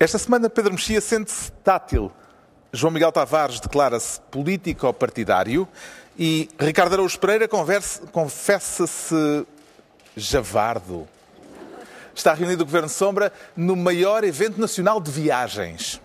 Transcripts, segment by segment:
Esta semana, Pedro Mexia sente-se tátil. João Miguel Tavares declara-se político-partidário e Ricardo Araújo Pereira confessa-se javardo. Está reunido o Governo Sombra no maior evento nacional de viagens.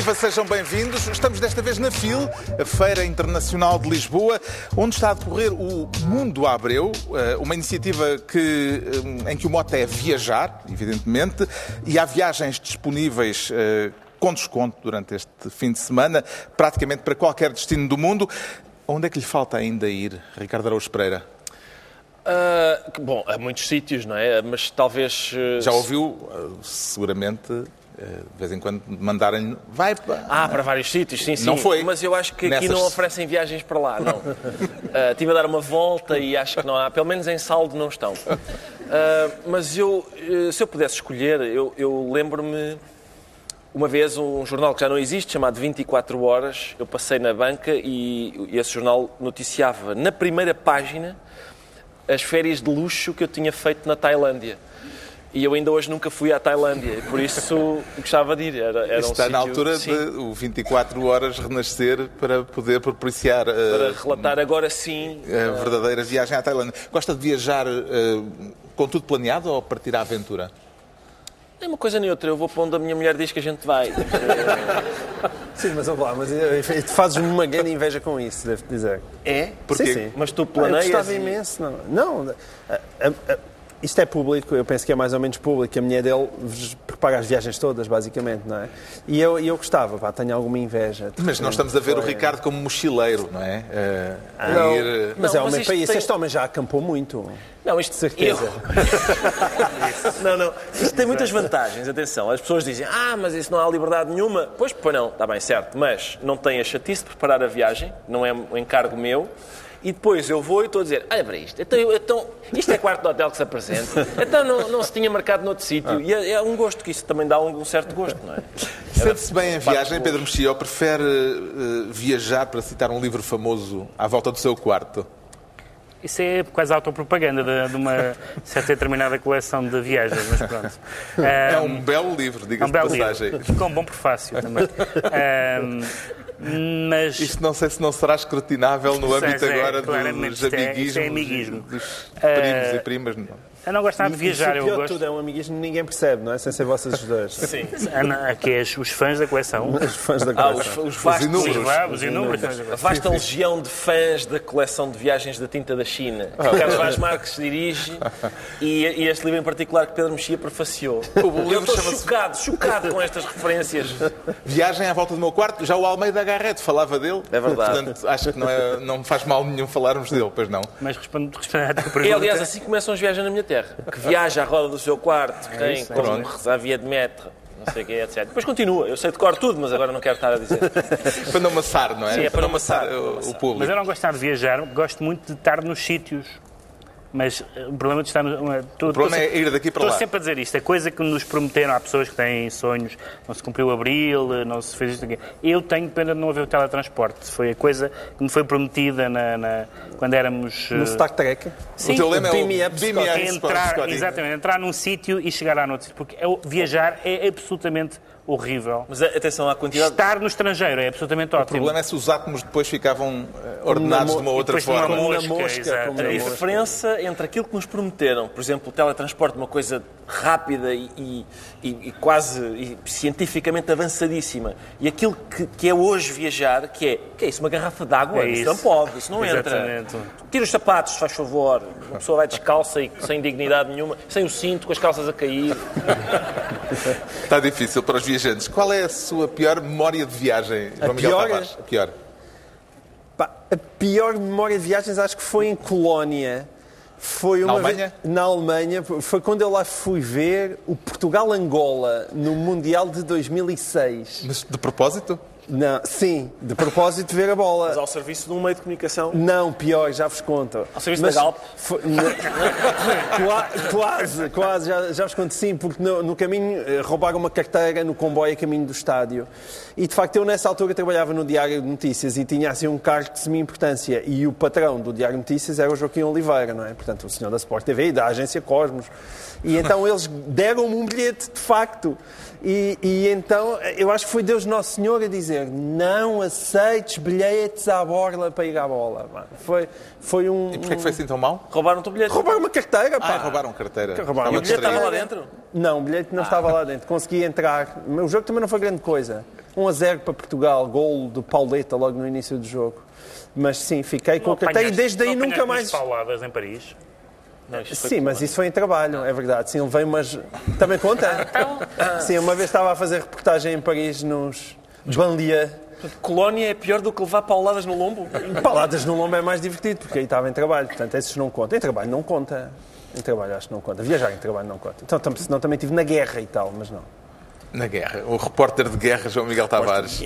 Viva, sejam bem-vindos. Estamos desta vez na FIL, a Feira Internacional de Lisboa, onde está a decorrer o Mundo Abreu, eh, uma iniciativa que, eh, em que o mote é viajar, evidentemente, e há viagens disponíveis eh, com desconto durante este fim de semana, praticamente para qualquer destino do mundo. Onde é que lhe falta ainda ir, Ricardo Araújo Pereira? Uh, bom, há muitos sítios, não é? Mas talvez. Uh, Já ouviu, uh, seguramente, de vez em quando mandarem vai para... Ah, para vários sítios, sim, sim. Não foi. Mas eu acho que aqui Nessas... não oferecem viagens para lá, não. uh, estive a dar uma volta e acho que não há, pelo menos em saldo não estão. Uh, mas eu, se eu pudesse escolher, eu, eu lembro-me uma vez um jornal que já não existe, chamado 24 Horas, eu passei na banca e esse jornal noticiava na primeira página as férias de luxo que eu tinha feito na Tailândia. E eu ainda hoje nunca fui à Tailândia, por isso gostava de ir. Era, era Está um na sítio, altura sim, de o 24 horas renascer para poder propiciar uh, Para relatar agora sim. a verdadeira viagem à Tailândia. Gosta de viajar uh, com tudo planeado ou partir à aventura? Nem uma coisa nem outra, eu vou para onde a minha mulher diz que a gente vai. Sim, mas olha lá, mas eh, tu fazes uma grande inveja com isso, devo-te dizer. É? Porquê? Sim, sim. Mas tu Ah, eu planeias. gostava e- imenso, não. Não, a- a- a- isto é público, eu penso que é mais ou menos público. A mulher dele paga as viagens todas, basicamente, não é? E eu, e eu gostava, pá, tenho alguma inveja. Mas nós estamos a ver o Foi- Ricardo como mochileiro, não é? Uh, a Não, ir, mas Não, é mas homem para isso. tem- Este homem já acampou muito. Não, isto De certeza. Eu- não, não. Isto tem muitas vantagens, atenção. As pessoas dizem, ah, mas isso não há liberdade nenhuma. Pois, pois não, está bem, certo. Mas não tem a chatice de preparar a viagem, não é um encargo meu. E depois eu vou e estou a dizer, olha para isto, então, então, isto é quarto de hotel que se apresenta, então não, não se tinha marcado noutro sítio. E é, é um gosto, que isso também dá um, um certo gosto, não é? Sente-se bem em viagem. Pedro Mexia, ou prefere uh, viajar, para citar um livro famoso, à volta do seu quarto? Isso é quase autopropaganda de, de uma certa determinada coleção de viagens, mas pronto. É Ahm, um belo livro, é diga-se um de belo passagem. livro, com um bom prefácio também. Ahm, mas Isto não sei se não será escrutinável no âmbito agora dos isto é- amiguismos, é amiguismo. dos primos Eh, e primas. Não. Eu não gosto nada de viajar, eu o gosto. tudo é um amiguismo que ninguém percebe, não é? Sem ser vocês dois. Sim. Ah, Aqui é os fãs da coleção. Os fãs da Ah, coleção. os, os vastos, inúmeros. Os va- os inúmeros A vasta legião de fãs da coleção de viagens da tinta da China, que o Carlos Vaz Marques dirige, e, e este livro em particular que Pedro Mexia prefaciou. livro Eu estou chocado, chocado com estas referências. Viagem à volta do meu quarto, já o Almeida Garrett falava dele. É verdade. Portanto, acho que não, é, não faz mal nenhum falarmos dele, pois não. Mas respondo, respondo à tua É, pergunta. aliás, assim começam as viagens na minha terra. Que viaja à roda do seu quarto, que tem isso, é como isso. a via de metro, não sei o que, etc. Depois continua, eu sei de cor tudo, mas agora não quero estar a dizer. Para não amassar, não é? Sim, é para não amassar, o- para o público. Mas eu não gosto de viajar, gosto muito de estar nos sítios. Mas eh, o problema de estar no. tô- O problema é ir daqui para Estou lá. sempre a dizer isto. A coisa que nos prometeram, há pessoas que têm sonhos, não se cumpriu abril, eh, não se fez isto aqui. Eu tenho pena de não haver o teletransporte. Foi a coisa que me foi prometida na, na- quando éramos. No eh, Star Trek. Sim, o teu lema é o me up, Beam me Scotty. up, entrar, exatamente, entrar num sítio e chegar lá noutro sítio. Porque é o- viajar é absolutamente horrível. Mas atenção à quantidade. Estar no estrangeiro é absolutamente O ótimo. problema é se os átomos depois ficavam ordenados de uma outra forma. Na Mosca, mosca, exato. como A diferença entre aquilo que nos prometeram, por exemplo, o teletransporte, uma coisa rápida e, e- e- quase e cientificamente avançadíssima, e aquilo que, que é hoje viajar, que é, que é isso, uma garrafa de água? É isso. isso. não pode, isso não entra. Tira os sapatos, faz favor. Uma pessoa vai descalça e sem dignidade nenhuma, sem o cinto, com as calças a cair. Está difícil para os viajantes. Qual é a sua pior memória de viagem, João Miguel pior? Tavares? A pior. A pior memória de viagens acho que foi em Colónia. Foi uma Alemanha? vez- na Alemanha. Foi quando eu lá fui ver o Portugal-Angola no Mundial de 2006. Mas de propósito? Não, sim, de propósito de ver a bola. Mas ao serviço de um meio de comunicação. Não, pior, já vos conto. Ao serviço Mas da Galp? quase, quase, já, já vos conto sim, porque no, no caminho eh, roubaram uma carteira no comboio a caminho do estádio. E de facto eu nessa altura trabalhava no Diário de Notícias e tinha assim um cargo de semi-importância. E o patrão do Diário de Notícias era o Joaquim Oliveira, não é? Portanto, o senhor da Sport TV e da agência Cosmos. E então eles deram-me um bilhete, de facto. E, e então eu acho que foi Deus Nosso Senhor a dizer: não aceites bilhetes à borla para ir à bola. Foi, foi um. E porquê é que foi assim tão mal? Roubaram o teu bilhete. Roubaram uma carteira, pá. Ah, roubaram carteira. Roubaram E o bilhete estava lá dentro? Não, o bilhete não estava lá dentro. Consegui entrar. O jogo também não foi grande coisa. 1 a 0 para Portugal, gol do Pauleta logo no início do jogo. Mas sim, fiquei com a carteira e desde aí não nunca mais. pauladas em Paris. Não, Sim, mas isso foi em trabalho, é verdade. Sim, levei umas. Também conta? Sim, uma vez estava a fazer reportagem em Paris nos banlieues. Colónia é pior do que levar pauladas no lombo? Paladas no lombo é mais divertido, porque aí estava em trabalho. Portanto, esses não contam. Em trabalho não conta. Em trabalho acho que não conta. Viajar em trabalho não conta. Então, senão também estive na guerra e tal, mas não. Na guerra. O repórter de guerra, João Miguel Tavares.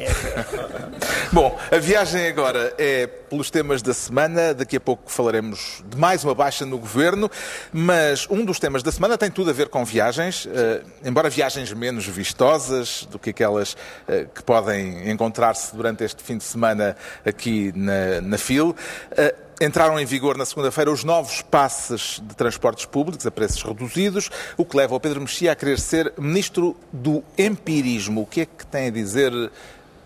Bom, a viagem agora é pelos temas da semana. Daqui a pouco falaremos de mais uma baixa no governo, mas um dos temas da semana tem tudo a ver com viagens, eh, embora viagens menos vistosas do que aquelas eh, que podem encontrar-se durante este fim de semana aqui na, na FIL. Eh, Entraram em vigor na segunda-feira os novos passes de transportes públicos a preços reduzidos, o que leva o Pedro Mexia a querer ser ministro do empirismo. O que é que tem a dizer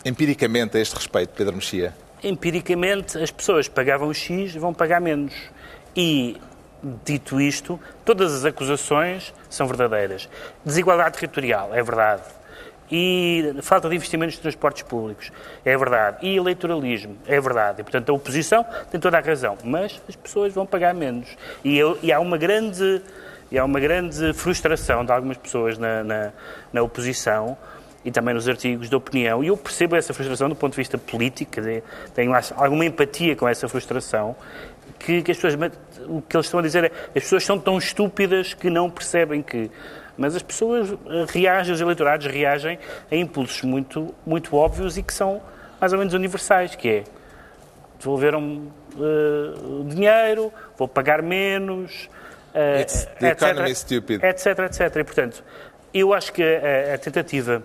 empiricamente a este respeito, Pedro Mexia? Empiricamente, as pessoas pagavam X vão pagar menos. E, dito isto, todas as acusações são verdadeiras. Desigualdade territorial, é verdade. E falta de investimentos de transportes públicos, é verdade. E eleitoralismo, é verdade. E, portanto, a oposição tem toda a razão. Mas as pessoas vão pagar menos. E, eu- e há uma grande... E há uma grande frustração de algumas pessoas na, na, na oposição e também nos artigos de opinião. E eu percebo essa frustração do ponto de vista político, tenho alguma empatia com essa frustração, que, que as pessoas, o que eles estão a dizer é as pessoas são tão estúpidas que não percebem que. Mas as pessoas eh, reagem, os eleitorados reagem a impulsos muito, muito óbvios e que são mais ou menos universais, que é devolveram uh, dinheiro, vou pagar menos, uh, It's the stupid. etc, etc. E, portanto, eu acho que a, a tentativa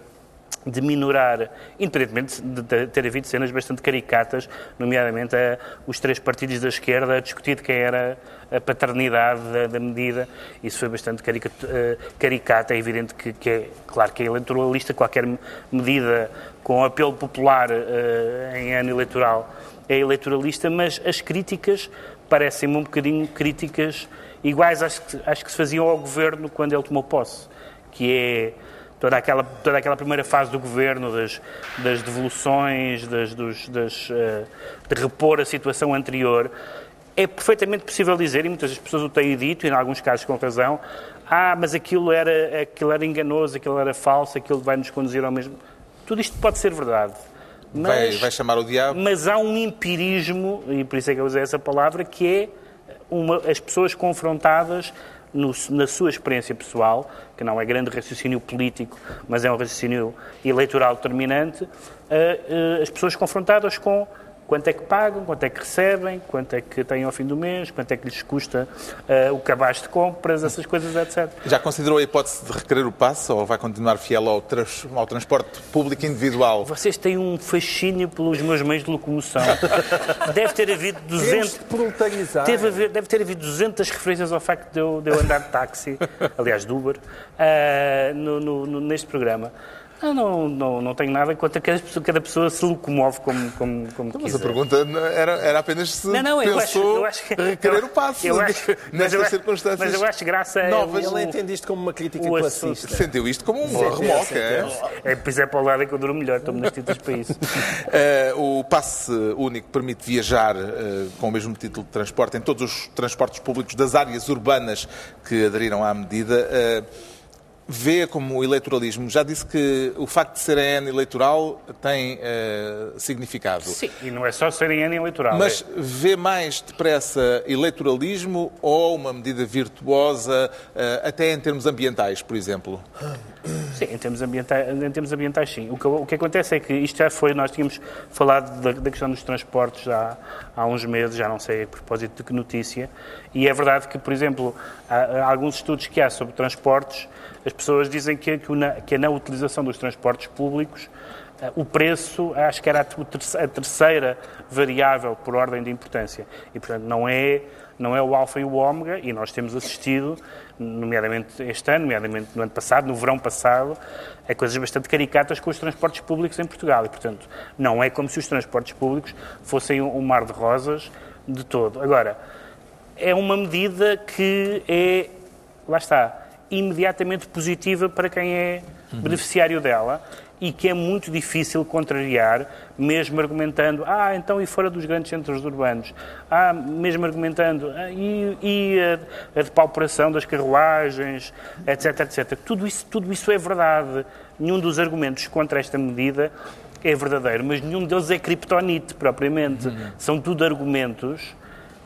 de minorar, independentemente de ter- ter havido cenas bastante caricatas, nomeadamente a, os três partidos da esquerda a discutir de quem era a paternidade da, da medida, isso foi bastante eh, caricato, é evidente que, que é, claro que é eleitoralista, qualquer medida com apelo popular eh, em ano eleitoral é eleitoralista, mas as críticas parecem-me um bocadinho críticas iguais às que, às que se faziam ao governo quando ele tomou posse, que é toda aquela, toda aquela primeira fase do governo, das, das devoluções, das, dos, das, eh, de repor a situação anterior. É perfeitamente possível dizer, e muitas das pessoas o têm dito, e em alguns casos com razão, ah, mas aquilo era, aquilo era enganoso, aquilo era falso, aquilo vai nos conduzir ao mesmo. Tudo isto pode ser verdade. Vai, Mas- vai chamar o diabo? mas há um empirismo, e por isso é que eu usei essa palavra, que é uma- as pessoas confrontadas no- na sua experiência pessoal, que não é grande raciocínio político, mas é um raciocínio eleitoral determinante, eh, eh, as pessoas confrontadas com quanto é que pagam, quanto é que recebem, quanto é que têm ao fim do mês, quanto é que lhes custa eh, o cabaz de compras, essas coisas, etc. Já considerou a hipótese de requerer o passe ou vai continuar fiel ao, trans- ao transporte público individual? Vocês têm um fascínio pelos meus meios de locomoção. Deve ter havido Temos 200... de proletarizar. Teve a ver- deve ter havido 200 referências ao facto de eu, de eu andar de táxi, aliás, de Uber, ah, no- no- no- neste programa. Não, não, não tenho nada contra cada pessoa, cada pessoa se locomove como, como, como Mas quiser. a pergunta era, era apenas se Não, não, eu acho, pensou eu acho que... requerer eu- o passo eu acho, mas nestas eu acho- circunstâncias. Mas eu acho graça é novas. Ele entende isto como uma crítica classista. Sentiu isto como um Sim, remoque. sim, é? É, pois é para o lado é que eu duro melhor, estou-me nas tintas para isso. Eh, o passe único permite viajar eh, com o mesmo título de transporte em todos os transportes públicos das áreas urbanas que aderiram à medida. Eh, vê como eleitoralismo. Já disse que o facto de ser a N eleitoral tem eh, significado. Sim, e não é só serem ano eleitoral. Mas é- vê mais depressa eleitoralismo ou uma medida virtuosa, eh, até em termos ambientais, por exemplo? Sim, em termos ambientais, em termos ambientais sim. O que, o que acontece é que isto já foi, nós tínhamos falado da, da questão dos transportes já há uns meses, já não sei a propósito de que notícia, e é verdade que, por exemplo, há, há alguns estudos que há sobre transportes, as pessoas dizem que, que, a não utilização dos transportes públicos eh, o preço, acho que era a terceira variável por ordem de importância. E, portanto, não é, não é o alfa e o ômega, e nós temos assistido, nomeadamente este ano, nomeadamente no ano passado, no verão passado, a coisas bastante caricatas com os transportes públicos em Portugal. E, portanto, não é como se os transportes públicos fossem um mar de rosas de todo. Agora, é uma medida que é, lá está, imediatamente positiva para quem é beneficiário dela e que é muito difícil contrariar, mesmo argumentando, ah, então e fora dos grandes centros urbanos, ah, mesmo argumentando, ah, e, e a, a depauperação das carruagens, etc, etc. Tudo isso, tudo isso é verdade. Nenhum dos argumentos contra esta medida é verdadeiro, mas nenhum deles é criptonite, propriamente. São tudo argumentos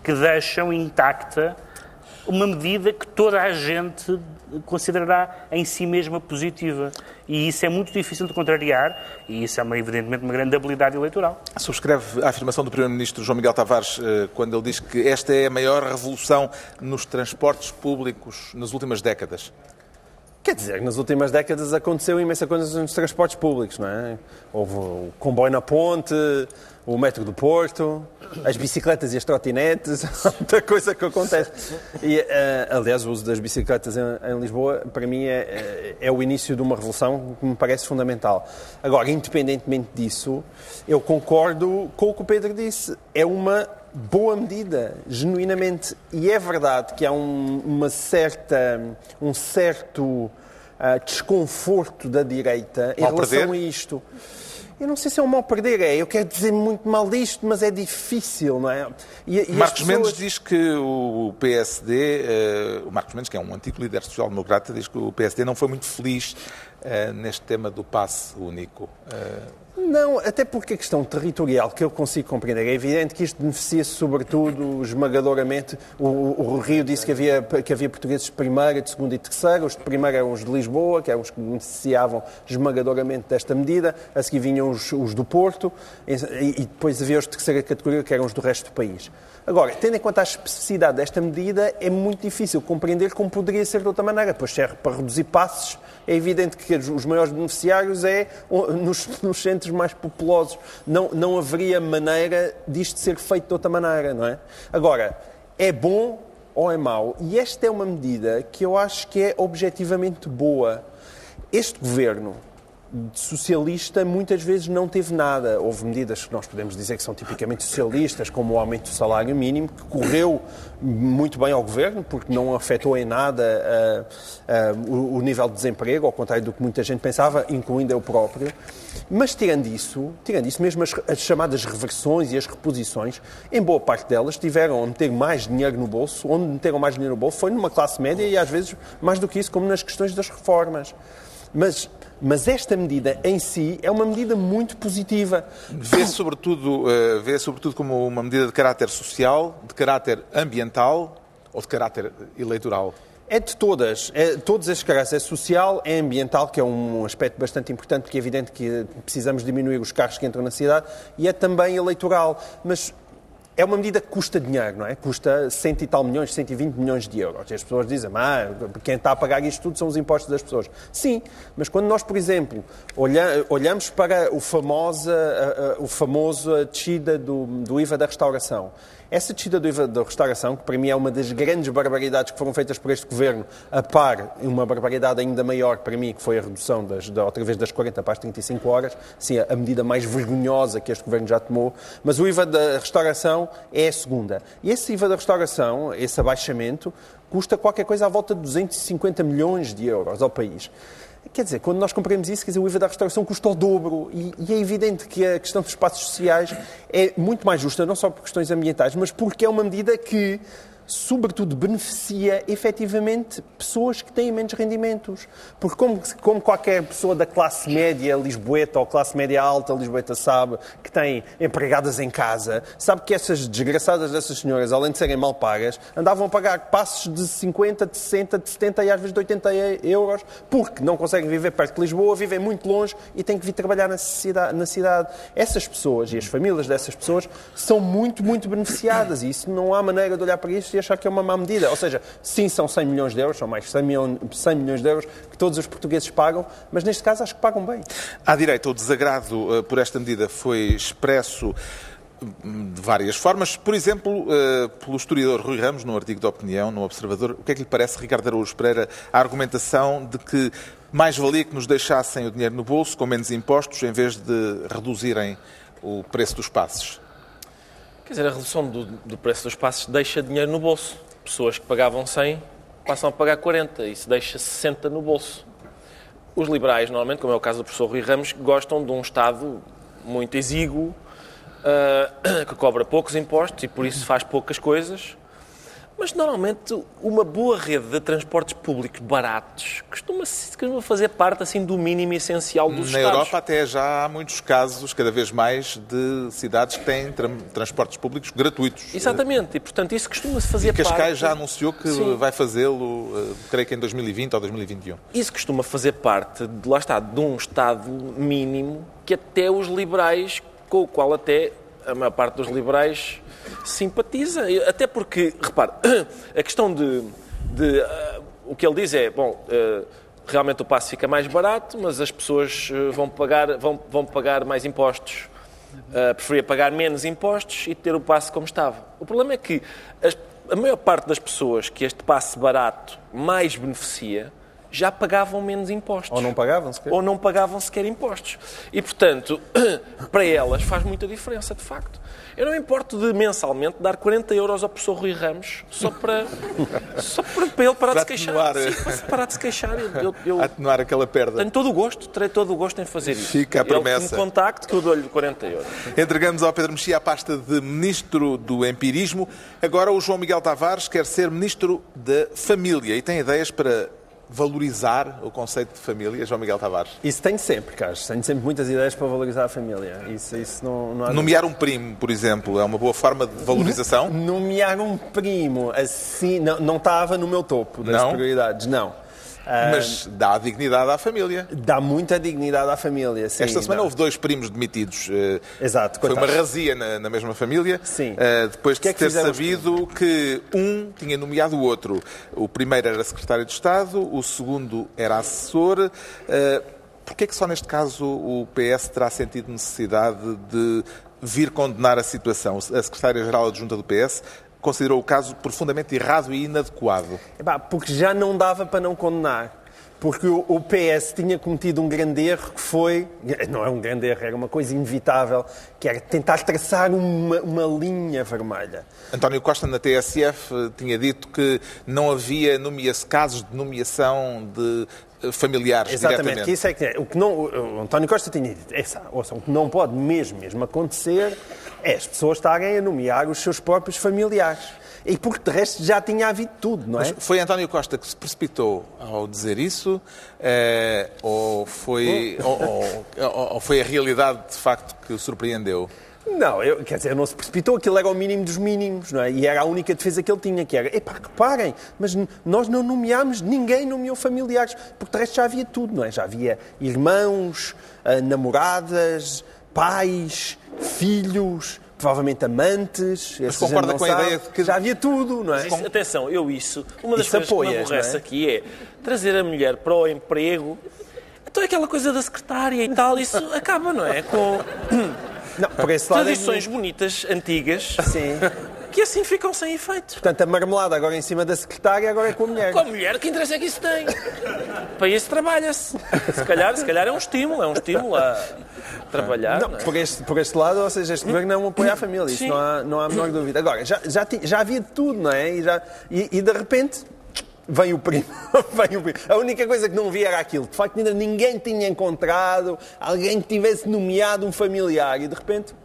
que deixam intacta uma medida que toda a gente considerará em si mesma positiva. E isso é muito difícil de contrariar, e isso é, uma, evidentemente, uma grande habilidade eleitoral. Subscreve a afirmação do Primeiro-Ministro João Miguel Tavares eh, quando ele diz que esta é a maior revolução nos transportes públicos nas últimas décadas. Quer dizer, nas últimas décadas aconteceu imensa coisa nos transportes públicos, não é? Houve o comboio na ponte, o metro do Porto, as bicicletas e as trotinetes, muita coisa que acontece. E, eh, aliás, o uso das bicicletas em, em Lisboa, para mim, é, é, é o início de uma revolução que me parece fundamental. Agora, independentemente disso, eu concordo com o que o Pedro disse. É uma boa medida, genuinamente. E é verdade que há um, uma certa, um certo ah, desconforto da direita em Mal relação perder? a isto. Eu não sei se é um mal perder, é. Eu quero dizer muito mal disto, mas é difícil, não é? E, e Marcos pessoas- Mendes diz que o PSD, eh, o Marcos Mendes, que é um antigo líder social-democrata, diz que o PSD não foi muito feliz eh, neste tema do passe único. Eh, Não, até porque a questão territorial que eu consigo compreender é evidente que isto beneficia sobretudo esmagadoramente. O, o, Rio disse que havia, que havia portugueses de primeira, de segunda e terceira. Os de primeira eram os de Lisboa, que eram os que beneficiavam esmagadoramente desta medida. A seguir vinham os, os do Porto e, e depois havia os de terceira categoria, que eram os do resto do país. Agora, tendo em conta a especificidade desta medida, é muito difícil compreender como poderia ser de outra maneira, pois serve para reduzir passos. É evidente que os maiores beneficiários é nos, nos centros mais populosos. Não, não haveria maneira disto ser feito de outra maneira, não é? Agora, é bom ou é mau? E esta é uma medida que eu acho que é objetivamente boa. Este governo socialista muitas vezes não teve nada. Houve medidas que nós podemos dizer que são tipicamente socialistas, como o aumento do salário mínimo, que correu muito bem ao governo, porque não afetou em nada uh, uh, o, o, nível de desemprego, ao contrário do que muita gente pensava, incluindo eu próprio. Mas tirando isso, tirando isso mesmo as, as chamadas reversões e as reposições, em boa parte delas tiveram a meter mais dinheiro no bolso, onde meteram mais dinheiro no bolso foi numa classe média e às vezes mais do que isso, como nas questões das reformas. Mas, mas esta medida em si é uma medida muito positiva. Vê sobretudo, uh, vê sobretudo como uma medida de caráter social, de caráter ambiental ou de caráter eleitoral? É de todas. É, todos estes caráteres. É social, é ambiental, que é um aspecto bastante importante, porque é evidente que precisamos diminuir os carros que entram na cidade, e é também eleitoral. Mas é uma medida que custa dinheiro, não é? Custa cento e tal milhões, 120 milhões de euros. E as pessoas dizem, ah, quem está a pagar isto tudo são os impostos das pessoas. Sim, mas quando nós, por exemplo, olha, olhamos para o, famosa, o famoso descida do, do IVA da restauração, Essa descida do IVA da restauração, que para mim é uma das grandes barbaridades que foram feitas por este governo, a par, uma barbaridade ainda maior para mim, que foi a redução das, da, outra vez das 40 para as 35 horas, sim, a medida mais vergonhosa que este governo já tomou, mas o IVA da restauração é a segunda. E esse IVA da restauração, esse abaixamento, custa qualquer coisa à volta de 250 milhões de euros ao país. Quer dizer, quando nós compramos isso, quer dizer, o IVA da restauração custa o dobro. E, e, é evidente que a questão dos espaços sociais é muito mais justa, não só por questões ambientais, mas porque é uma medida que sobretudo, beneficia efetivamente pessoas que têm menos rendimentos. Porque, como, como qualquer pessoa da classe média lisboeta ou classe média alta lisboeta sabe, que tem empregadas em casa, sabe que essas desgraçadas dessas senhoras, além de serem mal pagas, andavam a pagar passos de 50, de 60, de 70 e às vezes de 80 euros, porque não conseguem viver perto de Lisboa, vivem muito longe e têm que vir trabalhar na cidade. Na cidade. Essas pessoas e as famílias dessas pessoas são muito, muito beneficiadas e isso não há maneira de olhar para isto achar que é uma má medida. Ou seja, sim, são 100 milhões de euros, são mais 100 milhões, 100 milhões de euros que todos os portugueses pagam, mas neste caso acho que pagam bem. À direita, o desagrado uh, por esta medida foi expresso hum, de várias formas. Por exemplo, uh, pelo historiador Rui Ramos, num artigo de opinião, no Observador, o que é que lhe parece, Ricardo Araújo Pereira, a argumentação de que mais valia que nos deixassem o dinheiro no bolso, com menos impostos, em vez de reduzirem o preço dos passes? Quer dizer, a redução do, do preço dos passos deixa dinheiro no bolso. Pessoas que pagavam 100 passam a pagar 40, isso deixa 60 no bolso. Os liberais, normalmente, como é o caso do professor Rui Ramos, gostam de um Estado muito exíguo, uh, que cobra poucos impostos e por isso faz poucas coisas, mas normalmente uma boa rede de transportes públicos baratos costuma, costuma fazer parte assim do mínimo essencial dos Na Estados. Europa até já há muitos casos, cada vez mais, de cidades que têm tra transportes públicos gratuitos. Exatamente, e portanto isso costuma-se fazer e Cascais parte... já anunciou que Sim. vai fazê-lo, eh, creio que em 2020 ou 2021. Isso costuma fazer parte, de, lá está, de um Estado mínimo que até os liberais, com o qual até a maior parte dos liberais simpatiza. Até porque, repare, a questão de. de uh, o que ele diz é: bom, uh, realmente o passe fica mais barato, mas as pessoas uh, vão pagar, vão, vão pagar mais impostos. Uh, preferia pagar menos impostos e ter o passe como estava. O problema é que as, a maior parte das pessoas que este passe barato mais beneficia já pagavam menos impostos. Ou não pagavam sequer. Ou não pagavam sequer impostos. E, portanto, para elas faz muita diferença, de facto. Eu não me importo de mensalmente dar 40 euros ao professor Rui Ramos só para, só para, para ele parar para de se queixar. Sim, para parar de se queixar. Eu, eu, atenuar aquela perda. Tenho todo o gosto, terei todo o gosto em fazer isso. Fica a promessa. Ele que me contacte que eu dou-lhe 40 euros. Entregamos ao Pedro Mexia a pasta de Ministro do Empirismo. Agora o João Miguel Tavares quer ser Ministro da Família e tem ideias para valorizar o conceito de família, João Miguel Tavares? Isso tenho sempre, Carlos. Tenho sempre muitas ideias para valorizar a família. Isso, isso não, não Nomear um primo, por exemplo, é uma boa forma de valorização? Nomear um primo, assim, não, não estava no meu topo das não? prioridades, não. Mas dá dignidade à família. Dá muita dignidade à família, sim. Esta semana dá. houve dois primos demitidos. Eh, Exato. Foi uma razia na, na mesma família. Sim. Uh, depois de que é ter sabido que um tinha nomeado o outro. O primeiro era secretário de Estado, o segundo era assessor. Uh, Porquê é que só neste caso o PS terá sentido necessidade de vir condenar a situação? A secretária-geral adjunta do PS considerou o caso profundamente errado e inadequado? Porque já não dava para não condenar. Porque o PS tinha cometido um grande erro que foi, não é um grande erro, era uma coisa inevitável, que era tentar traçar uma, uma linha vermelha. António Costa, na TSF, tinha dito que não havia casos de nomeação de eh, familiares Exatamente, que isso é que é. O que não, o António Costa tinha dito, essa, ouça, o que não pode mesmo, mesmo acontecer é as pessoas estarem a nomear os seus próprios familiares. E porque de resto já tinha havido tudo, não é? Mas foi António Costa que se precipitou ao dizer isso? Eh, ou, foi, ou, ou, ou foi a realidade de facto que o surpreendeu? Não, eu, quer dizer, não se precipitou, aquilo era o mínimo dos mínimos, não é? E era a única defesa que ele tinha, que era, epá, reparem, mas nós não nomeámos, ninguém nomeou familiares, porque de resto já havia tudo, não é? Já havia irmãos, eh, namoradas, pais, filhos, provavelmente amantes. Mas concorda com a sabe. ideia de que... Já havia tudo, não é? Isso, atenção, eu isso, uma das Isso coisas apoias, que me aborrece é? aqui é trazer a mulher para o emprego, então aquela coisa da secretária e tal, isso acaba, não é? Com Não, por esse lado é tradições bonitas, antigas, Sim. Que assim ficam sem efeito. Portanto, a marmelada agora em cima da secretária, agora é com a mulher. Com a mulher, que interesse é que isso tem? Para isso trabalha-se. Se calhar, se calhar é um estímulo, é um estímulo a trabalhar. Não, não é? por, este, por este lado, ou seja, este governo não apoia a família, isso Sim. não há, não há a menor dúvida. Agora, já, já, já havia de tudo, não é? E, já- e- e de repente vem o primo. vem o primo. A única coisa que não havia era aquilo. De facto, ainda ninguém tinha encontrado alguém que tivesse nomeado um familiar e de repente.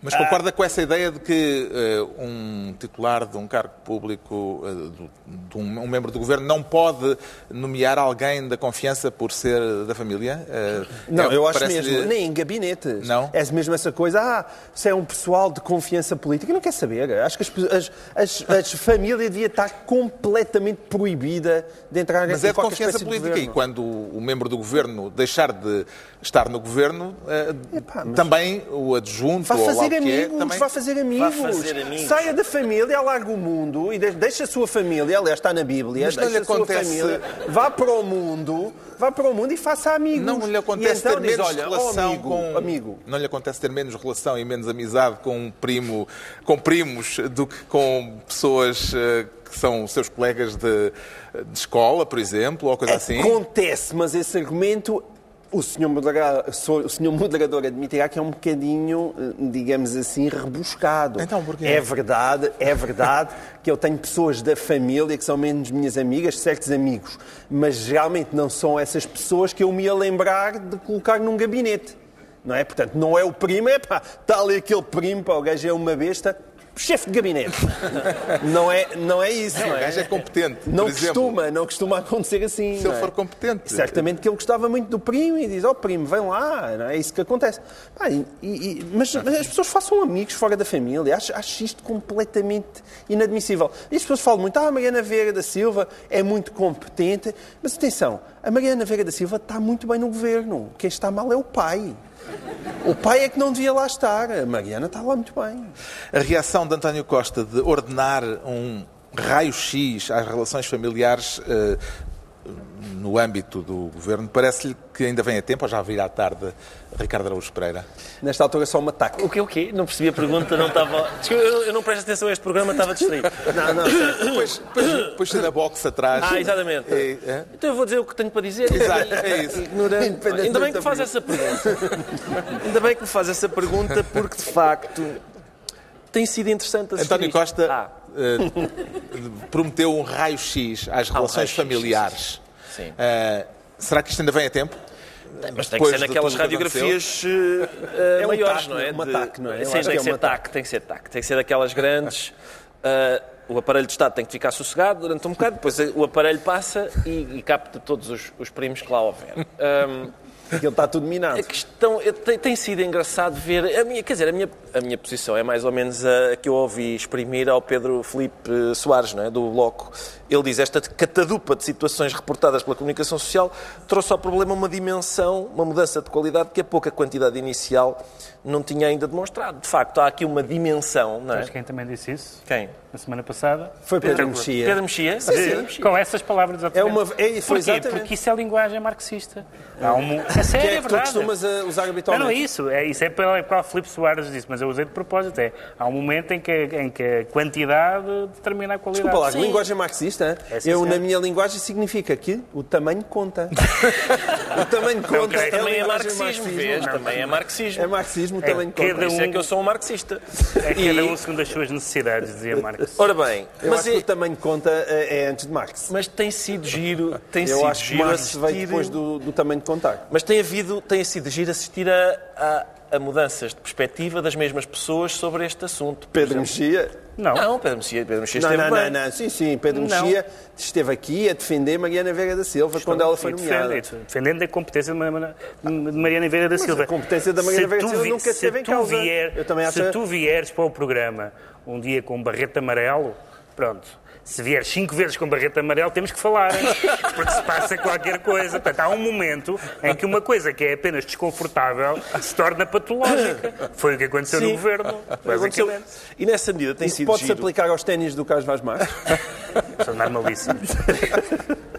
Mas concorda com essa ideia de que eh, um titular de um cargo público, do- de um, um membro do governo, não pode nomear alguém da confiança por ser da família? Eh, Não, é- eu acho mesmo. Nem em gabinetes. Não? É mesmo essa coisa, ah, se é um pessoal de confiança política. Não quer saber. Acho que as, as, as, as famílias devia estar completamente proibida de entrar Mas em é de confiança espécie de política e quando o membro do governo deixar de estar no governo, Epá, também o adjunto ou fazer é, amigos, também... vá fazer amigos. fazer amigos. Saia da família, alarga o mundo e de- deixa a sua família, aliás, está na Bíblia, Mas deixa lhe a sua acontece- família, vá para o mundo, vá para o mundo e faça amigos. Não lhe acontece então ter diz, menos olha, relação oh, amigo, com amigo. Não lhe acontece ter menos relação e menos amizade com um primo, com primos do que com pessoas eh, que são seus colegas de, de escola, por exemplo, ou coisa assim. Acontece, mas esse argumento o senhor, modera- o senhor moderador admitirá que é um bocadinho, digamos assim, rebuscado. Então, porquê? É verdade, é verdade que eu tenho pessoas da família que são menos minhas amigas, certos amigos, mas geralmente não são essas pessoas que eu me ia lembrar de colocar num gabinete. Não é? Portanto, não é o primo, é pá, está ali aquele primo, pá, o gajo é uma besta, chefe de gabinete. não, é, não é isso, não, O é? gajo é competente. Não por exemplo. costuma, não costuma acontecer assim. Se não ele é? for competente. Certamente que ele gostava muito do primo e diz, ó primo, vem lá, não é isso que acontece. Pá, e- e- mas, mas as pessoas façam amigos fora da família, acho, acho isto completamente inadmissível. E as pessoas falam muito, ah, a Mariana Vieira da Silva é muito competente, mas atenção, a Mariana Vieira da Silva está muito bem no governo, quem está mal é o pai. O pai é que não devia lá estar, a Mariana está lá muito bem. A reação de António Costa de ordenar um raio-x às relações familiares eh, no âmbito do governo, parece-lhe que ainda vem a tempo ou já virá à tarde Ricardo Araújo Pereira? Nesta altura só um ataque. O quê, o quê? Não percebi a pergunta, não estava... Eu, eu não presto atenção a este programa, estava distraído. Não, não, Depois, depois, depois na box atrás. Ah, exatamente. É, é? Então eu vou dizer o que tenho para dizer. Exato, é isso. Ignorante. Ainda bem que me faz essa pergunta. Ainda bem que me faz essa pergunta, porque de facto tem sido interessante assistir António. Costa Ah, eh, prometeu um raio-x às relações raio-x, familiares. Sim. Eh, será que isto ainda vem a tempo? mas tem que ser naquelas radiografias eh, É um maiores, tac, não é? De- tac, não é? Sim, acho tem que é ser uma tac, tem que ser tac. Tem que ser daquelas grandes. eh, o aparelho de Estado tem que ficar sossegado durante um bocado, depois o aparelho passa e, e capta todos os, os primos que lá houver. Ahm, Aquilo está tudo minado. A questão tem, tem sido engraçado ver. A minha, quer dizer, a minha, a minha posição é mais ou menos a que eu ouvi exprimir ao Pedro Felipe Soares, não é, do Bloco. Ele diz esta catadupa de situações reportadas pela comunicação social trouxe ao problema uma dimensão, uma mudança de qualidade que a pouca quantidade inicial não tinha ainda demonstrado. De facto, há aqui uma dimensão, não é? Sabes quem também disse isso? Quem? Na semana passada? Foi Pedro Mexia. Pedro Mexia? Sim, Pedro sim. Mexia. Com essas palavras É uma, é, foi Porquê? exatamente. Porque isso é linguagem marxista. Há um... É sério, Que é é que tu verdade. costumas uh, usar Não, habitualmente. não é isso. É, isso é pela qual Filipe Soares disse, mas eu usei de propósito. É, há um momento em que, em que a quantidade determina a qualidade. Desculpa lá, Sim. linguagem marxista, É, sim, eu, senhor. na minha linguagem, significa que o tamanho conta. o tamanho conta creio. é Também é linguagem marxismo, vês? Não, Também é marxismo. É marxismo, o tamanho cada conta. Isso é que eu sou um marxista. É cada um segundo as suas necessidades, dizia Marx. Ora bem, Eu mas, acho que é- o tamanho conta é, é antes de Marx. mas tem sido giro, tem Eu sido acho que giro Marx assistir... veio depois do, do tamanho de contar. Mas tem havido, tem sido giro assistir a, a, a mudanças de perspectiva das mesmas pessoas sobre este assunto. Pedro Mexia. Não. Não, Pedro Mexia, Pedro Mexia Não, esteve não, bem. não, não. Sim, sim. Pedro Não. Mexia esteve aqui a defender Mariana Veiga da Silva quando ela foi nomeada. defende- Defendendo a competência de Mariana- de Mariana da Silva. a competência da Mariana Se da Silva vi- nunca se esteve em tu causa. vier- Eu também acho- Se tu vieres para o programa um dia com um barrete amarelo, pronto. Se vier cinco vezes com barrete amarelo, temos que falar. Porque se passa qualquer coisa. Portanto, há um momento em que uma coisa que é apenas desconfortável se torna patológica. Foi o que aconteceu no Sim. governo. Aconteceu. Basicamente. E nessa medida tem Isso sido pode-se aplicar aos ténis do Carlos Vaz Marques. São normalíssimos.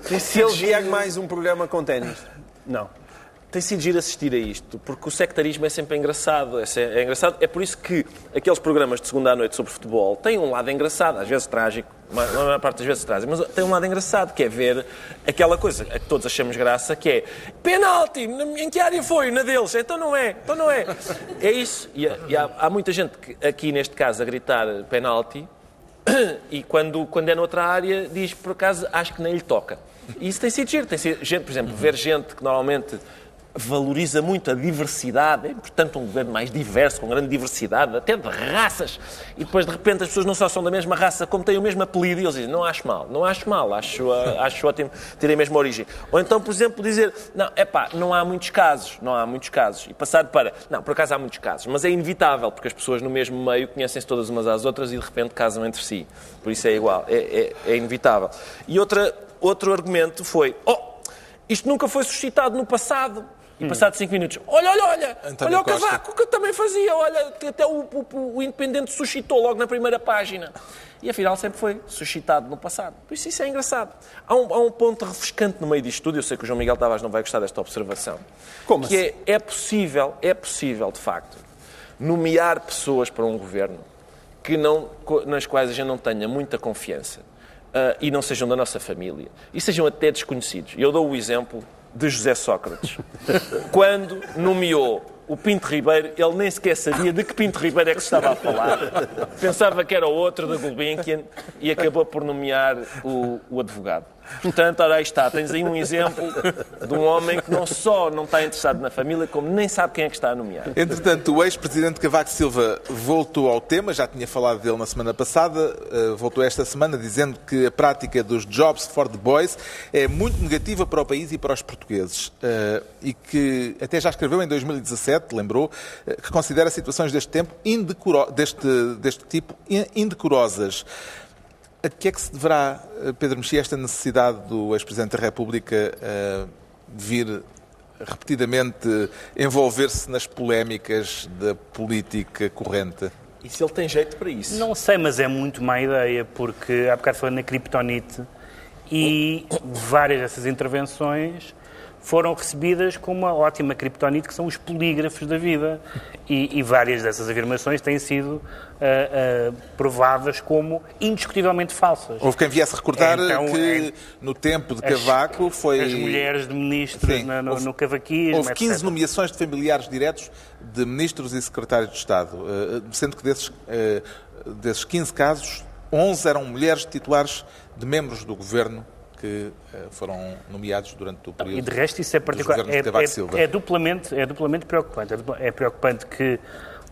Se ele vier mais um programa com ténis. Não. Tem sido giro assistir a isto, porque o sectarismo é sempre engraçado. É, é engraçado. É por isso que aqueles programas de segunda à noite sobre futebol têm um lado engraçado, às vezes trágico, ma- a maior parte das vezes trágico, mas tem um lado engraçado, que é ver aquela coisa que todos achamos graça, que é penalti, na- em que área foi? Na deles, então não é, então não é. É isso. E, há- e há, há muita gente que, aqui neste caso a gritar penalti, e quando, quando é noutra área diz, por acaso, acho que nem lhe toca. E isso tem sido giro. Tem sido gente, por exemplo, ver gente que normalmente valoriza muito a diversidade, é importante um governo mais diverso, com grande diversidade, até de raças, e depois de repente as pessoas não só são da mesma raça, como têm o mesmo apelido, e eles dizem, não acho mal, não acho mal, acho, ah, acho ótimo terem a mesma origem. Ou então, por exemplo, dizer, não, é pá, não há muitos casos, não há muitos casos, e passar para, não, por acaso há muitos casos, mas é inevitável, porque as pessoas no mesmo meio conhecem-se todas umas às outras e de repente casam entre si, por isso é igual, é, é, é inevitável. E outra, outro argumento foi, oh, isto nunca foi suscitado no passado. E passado cinco minutos, olha, olha, olha, António olha o Costa. cavaco que eu também fazia, olha, até o, o- o Independente suscitou logo na primeira página. E afinal sempre foi suscitado no passado. Por isso isso é engraçado. Há um, há um ponto refrescante no meio disto tudo, eu sei que o João Miguel Tavares não vai gostar desta observação. Como que é, é possível, é possível, de facto, nomear pessoas para um governo que não, nas quais a gente não tenha muita confiança ah, e não sejam da nossa família e sejam até desconhecidos. Eu dou o exemplo de José Sócrates. Quando nomeou o Pinto Ribeiro, ele nem sequer sabia de que Pinto Ribeiro é que se estava a falar. Pensava que era outro da Gulbenkian e acabou por nomear o, o advogado. Portanto, ora aí está, tens aí um exemplo de um homem que não só não está interessado na família, como nem sabe quem é que está a nomear. Entretanto, o ex-presidente Cavaco Silva voltou ao tema, já tinha falado dele na semana passada, eh, voltou esta semana dizendo que a prática dos Jobs for the Boys é muito negativa para o país e para os portugueses. Eh, E que até já escreveu em 2017, lembrou, eh, que considera situações deste, tempo indecoro- deste, deste tipo in- indecorosas. A que é que se deverá, eh, Pedro Mexia, esta necessidade do ex-presidente da República eh, vir repetidamente envolver-se nas polémicas da política corrente? E se ele tem jeito para isso? Não sei, mas é muito má ideia, porque há bocado falando na criptonite e várias dessas intervenções foram recebidas com uma ótima criptonite, que são os polígrafos da vida. E, e várias dessas afirmações têm sido ah, ah, provadas como indiscutivelmente falsas. Houve quem viesse recordar Então, que é- no tempo de As- Cavaco foi. As mulheres de ministros Sim, na- no, houve- no cavaquismo, Houve 15 etc. nomeações de familiares diretos de ministros e secretários de Estado, eh, sendo que desses, desses 15 casos, 11 eram mulheres titulares de membros do governo que eh, foram nomeados durante o período. E de resto isso é particular. É, é- é duplamente, é duplamente preocupante. É É preocupante que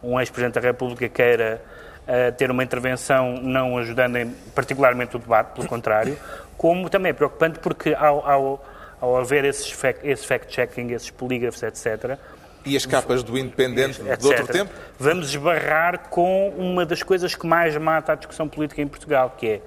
um ex-presidente da República queira ah, ter uma intervenção não ajudando em, particularmente o debate, pelo contrário, como também é preocupante porque ao, ao, ao haver esses fact- esse fact-checking, esses polígrafos, etc., E as capas do Independente de etc., outro tempo? vamos esbarrar com uma das coisas que mais mata a discussão política em Portugal, que é,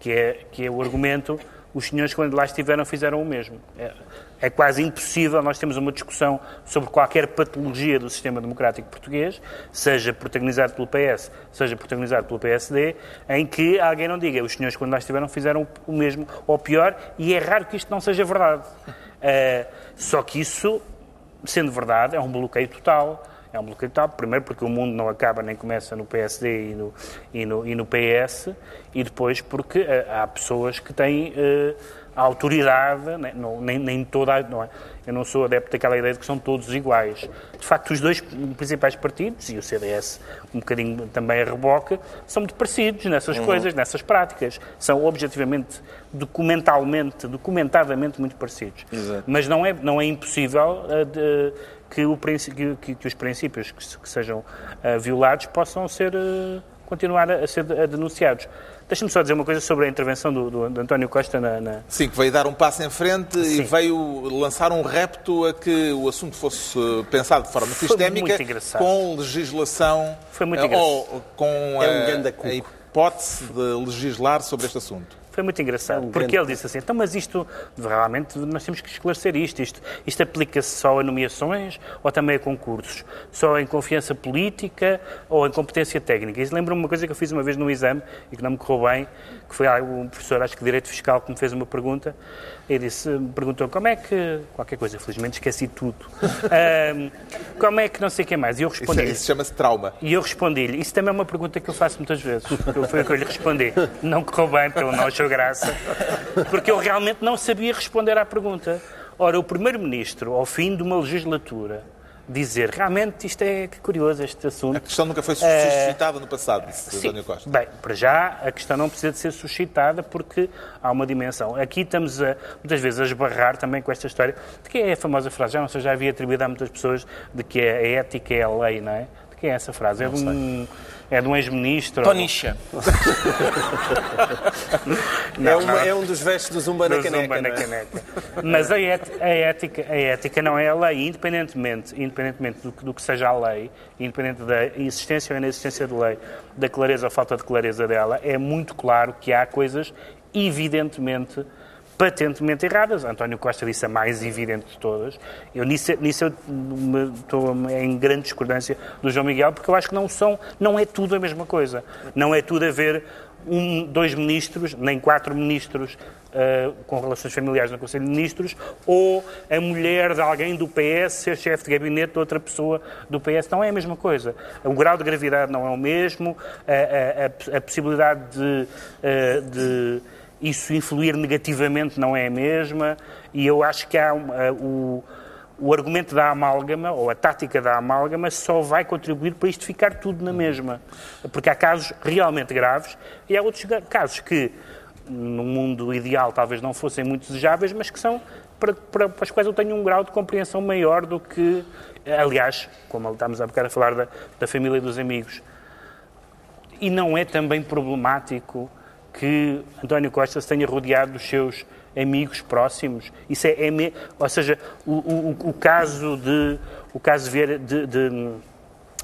que é, que é o argumento os senhores, quando lá estiveram, fizeram o mesmo. É, é quase impossível nós termos uma discussão sobre qualquer patologia do sistema democrático português, seja protagonizado pelo PS, seja protagonizado pelo PSD, em que alguém não diga os senhores, quando lá estiveram, fizeram o mesmo ou pior, e é raro que isto não seja verdade. Eh, só que isso sendo verdade, é um bloqueio total. É um bloqueio total, primeiro porque o mundo não acaba nem começa no PSD e no, e no, e no PS, e depois porque eh, há pessoas que têm a autoridade, né, não- nem, nem toda não é? Eu não sou adepto daquela ideia de que são todos iguais. De facto, os dois principais partidos, e o CDS um bocadinho também a reboque, são muito parecidos nessas coisas, nessas práticas. São objetivamente, documentalmente, documentadamente muito parecidos. Exato. Mas não é, não é impossível eh, de- que, o que- que- os princípios que, que sejam eh, violados possam ser, eh, continuar a, a ser a denunciados. Deixa-me só dizer uma coisa sobre a intervenção do, do- de António Costa na, na- Sim, que veio dar um passo em frente e Sim. veio lançar um repto a que o assunto fosse eh, pensado de forma Foi sistémica, com legislação Foi muito engraçado. ou com É um a- a, hipótese de legislar sobre este assunto. Foi muito engraçado, É um porque grande- ele disse assim, então, mas isto, realmente, nós temos que esclarecer isto. Isto, isto aplica-se só a nomeações ou também a concursos? Só em confiança política ou em competência técnica? Isso lembra-me uma coisa que eu fiz uma vez num exame e que não me correu bem, que foi um professor, acho que de Direito Fiscal, que me fez uma pergunta. E disse, me perguntou como é que... Qualquer coisa, felizmente esqueci tudo. Ahm, como é que não sei o que mais? E eu Isso, respondi isso chama-se trauma. e eu respondi-lhe, isso também é uma pergunta que eu faço muitas vezes. Foi o que eu lhe respondi. Não correu bem, ele não achou graça. Porque eu realmente não sabia responder à pergunta. Ora, o Primeiro-Ministro, ao fim de uma legislatura, dizer realmente isto é que curioso este A assunto. questão nunca foi É. suscitada no passado, disse António Costa. Bem, para já a questão não precisa de ser suscitada porque há uma dimensão. Aqui estamos a, muitas vezes a esbarrar também com esta história de que é a famosa frase, já não sei, já havia atribuído a muitas pessoas de que a ética é a lei, não é? De quem é essa frase? É de um, é de um ex-ministro? Tonicha. é, uma- é um dos vestes do Zumba na do caneca. Zumba na é? caneca. Mas a, et- a ética, a ética não é a lei, independentemente, independentemente do, que- do que seja a lei, independente da existência ou inexistência de lei, da clareza ou falta de clareza dela, é muito claro que há coisas evidentemente patentemente erradas. António Costa disse a mais evidente de todas. Eu, nisso, nisso eu me- estou em grande discordância do João Miguel, porque eu acho que não são, não é tudo a mesma coisa. Não é tudo a ver um, dois ministros, nem quatro ministros uh, com relações familiares no Conselho de Ministros, ou a mulher de alguém do PS ser chefe de gabinete de outra pessoa do PS. Não é a mesma coisa. O grau de gravidade não é o mesmo, a, a- a- a possibilidade de, uh, de isso influir negativamente não é a mesma, e eu acho que há uh, o. O argumento da amálgama, ou a tática da amálgama, só vai contribuir para isto ficar tudo na mesma. Porque há casos realmente graves e há outros casos que, no mundo ideal, talvez não fossem muito desejáveis, mas que são para, para, para os quais eu tenho um grau de compreensão maior do que. Aliás, como estamos há bocado a falar da, da família e dos amigos. E não é também problemático que António Costa se tenha rodeado dos seus amigos próximos. Isso é, é me- ou seja, o, o- o caso de o caso Vieira- de, de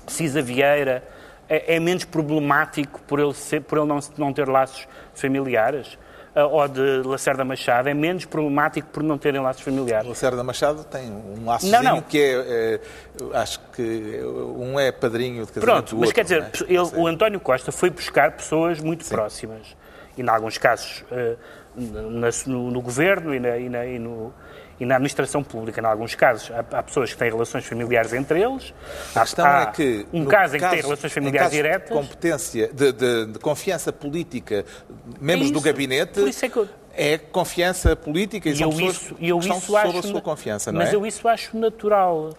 Cisa Vieira é, é menos problemático por ele, ser- por ele não, não ter laços familiares. Ah, Ou de Lacerda Machado, é menos problemático por não terem laços familiares. Lacerda Machado tem um não. que é, é, acho que um é padrinho de casamento Pronto, mas outro, quer dizer, é? ele- o António Costa foi buscar pessoas muito próximas. E, em alguns casos, eh, no, no governo e na, e na- e no- e na administração pública, em alguns casos, há, pessoas que têm relações familiares entre eles. A questão há é que. Um caso em que caso- tem relações em familiares diretas. De competência, de, de- de confiança política, membros É do isso. gabinete. Por isso é eu- é confiança política e, E são eu pessoas isso, eu que isso acho a sua confiança, não mas é? eu isso acho natural.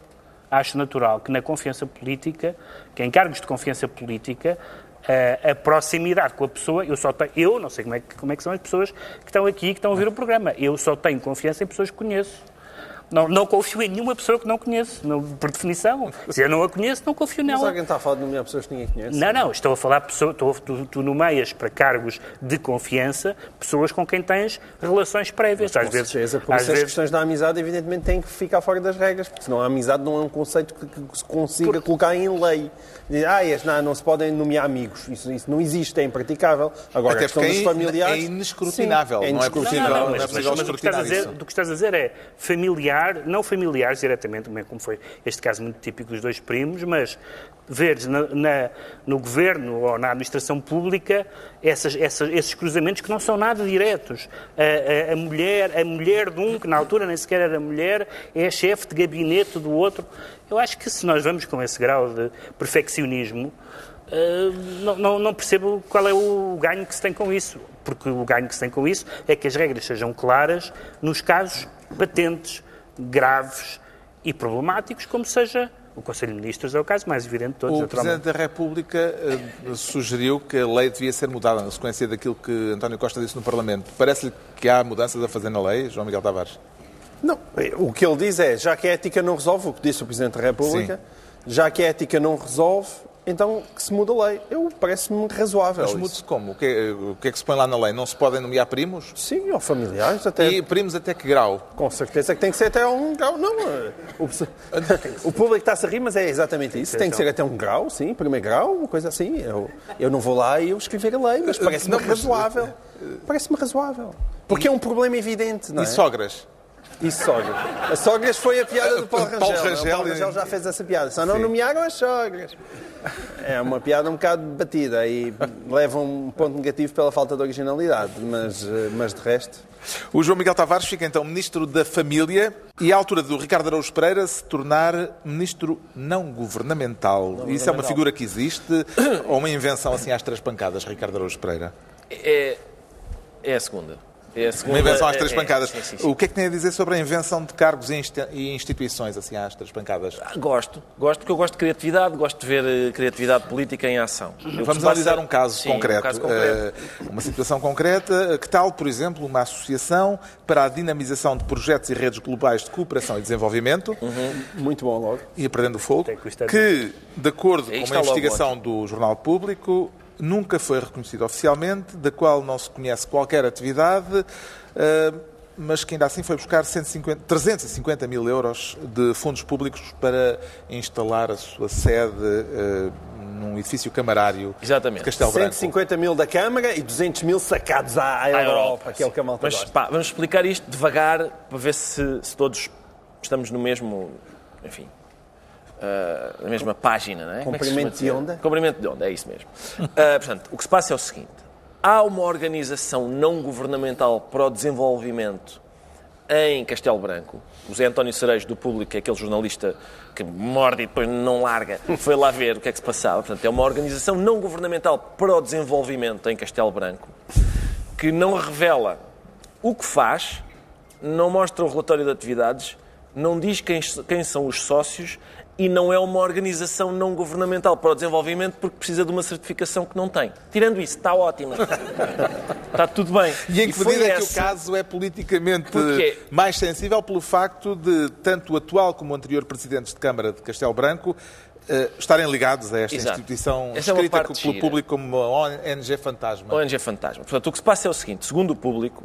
Acho natural que na confiança política, que em cargos de confiança política, a, proximidade com a pessoa, eu só tenho, eu não sei como é, que, como é que são as pessoas que estão aqui que estão a ouvir o programa, eu só tenho confiança em pessoas que conheço. Não, não confio em nenhuma pessoa que não conheço, não- por definição. Se eu não a conheço, não confio Mas nela. alguém está a falar de nomear pessoas que ninguém conhece? Não, não, estou a falar de pessoas, estou, tu, tu nomeias para cargos de confiança pessoas com quem tens relações prévias. Às Com vezes, certeza, por às isso as vezes questões da amizade, evidentemente, têm que ficar fora das regras, porque senão a amizade não é um conceito que, que se consiga colocar em lei. Dizer, Ah, este, não, não se podem nomear amigos. Isso, isso não existe, é impraticável. Agora, Até a questão dos é familiares... é inescrutínável, Sim, é não é inescrutível. possível- Não, não, não é mas, mas, mas o, que estás a dizer, do que estás a dizer é familiar, não familiares diretamente, como foi este caso muito típico dos dois primos, mas veres na, na- no governo ou na administração pública essas- essas- esses cruzamentos que não são nada diretos. A, a- a mulher, a mulher de um, que na altura nem sequer era mulher, é chefe de gabinete do outro. Eu acho que se nós vamos com esse grau de perfeccionismo, Uh, não, não- não percebo qual é o ganho que se tem com isso. Porque o ganho que se tem com isso é que as regras sejam claras nos casos patentes, graves e problemáticos, como seja o Conselho de Ministros, é o caso mais evidente de todos, O. Presidente da República eh, sugeriu que a lei devia ser mudada na sequência daquilo que António Costa disse no Parlamento. Parece-lhe que há mudanças a fazer na lei, João Miguel Tavares? Não, o que ele diz é, já que a ética não resolve, o que disse o Presidente da República, já que a ética não resolve, então que se muda a lei. Eu parece-me razoável. Mas isso. mude-se como? O que, é, o que é que se põe lá na lei? Não se podem nomear primos? Sim, ou familiares, até. E primos até que grau? Com certeza que tem que ser até um grau. Não, eh, o, o público está-se a rir, mas é exatamente isso. Tem que ser até um grau, sim, primeiro grau, uma coisa assim. Eu, eu não vou lá e eu escrever a lei, mas parece-me Não, mas- razoável. Parece-me razoável. Porque é um problema evidente, não é? E sogras? E sogras? A sogras foi a piada do Paulo Rangel. Paulo não é? Rangel o Paulo Rangel já fez essa piada. Só não Sim. nomearam as sogras. É uma piada um bocado batida e leva um ponto negativo pela falta de originalidade, mas, eh, mas de resto. O João Miguel Tavares fica então Ministro da Família e à altura do Ricardo Araújo Pereira se tornar Ministro não governamental. Isso é uma figura que existe ou uma invenção assim às três pancadas, Ricardo Araújo Pereira? É, é a segunda. É a segunda. Uma invenção às é- três é- pancadas. sim, sim, sim. O que é que tem a dizer sobre a invenção de cargos e insti- instituições assim às três pancadas? Gosto. Gosto porque eu gosto de criatividade, gosto de ver eh, criatividade política em ação. Eu Vamos analisar passar- um caso Sim, concreto. Um caso concreto. Eh, uma situação concreta. Que tal, por exemplo, uma associação para a dinamização de projetos e redes globais de cooperação e desenvolvimento, Muito bom logo. e aprendendo fogo, que de acordo com uma investigação do Jornal Público, nunca foi reconhecida oficialmente, da qual não se conhece qualquer atividade, eh, mas que ainda assim foi buscar 150, 350 mil euros de fundos públicos para instalar a sua sede eh, num edifício camarário Exatamente. de Castelo Branco. 150 mil da Câmara e 200 mil sacados à, à À Europa, que é o que a malta Mas gosta. pá, vamos explicar isto devagar para ver se, se todos estamos no mesmo. Enfim. Ah, na mesma página, não é? É Comprimento costuma de onda? Comprimento de onda, é isso mesmo. Ah, portanto, o que se passa é o seguinte: há uma organização não governamental para o desenvolvimento em Castelo Branco. O Zé António Cerejo, do Público, que é aquele jornalista que morde e depois não larga, foi lá ver o que é que se passava. Portanto, é uma organização não governamental para o desenvolvimento em Castelo Branco que não revela o que faz, não mostra o relatório de atividades, não diz quem, quem são os sócios e não é uma organização não governamental para o desenvolvimento porque precisa de uma certificação que não tem. Tirando isso, está ótima. está tudo bem. E em que foi medida é que o caso é politicamente Porquê? mais sensível pelo facto de tanto o atual como o anterior presidentes de Câmara de Castelo Branco eh, estarem ligados a esta Exato. instituição Essa é escrita parte pelo gira. público como uma ONG fantasma? ONG Fantasma. Portanto, o que se passa é o seguinte: segundo o público,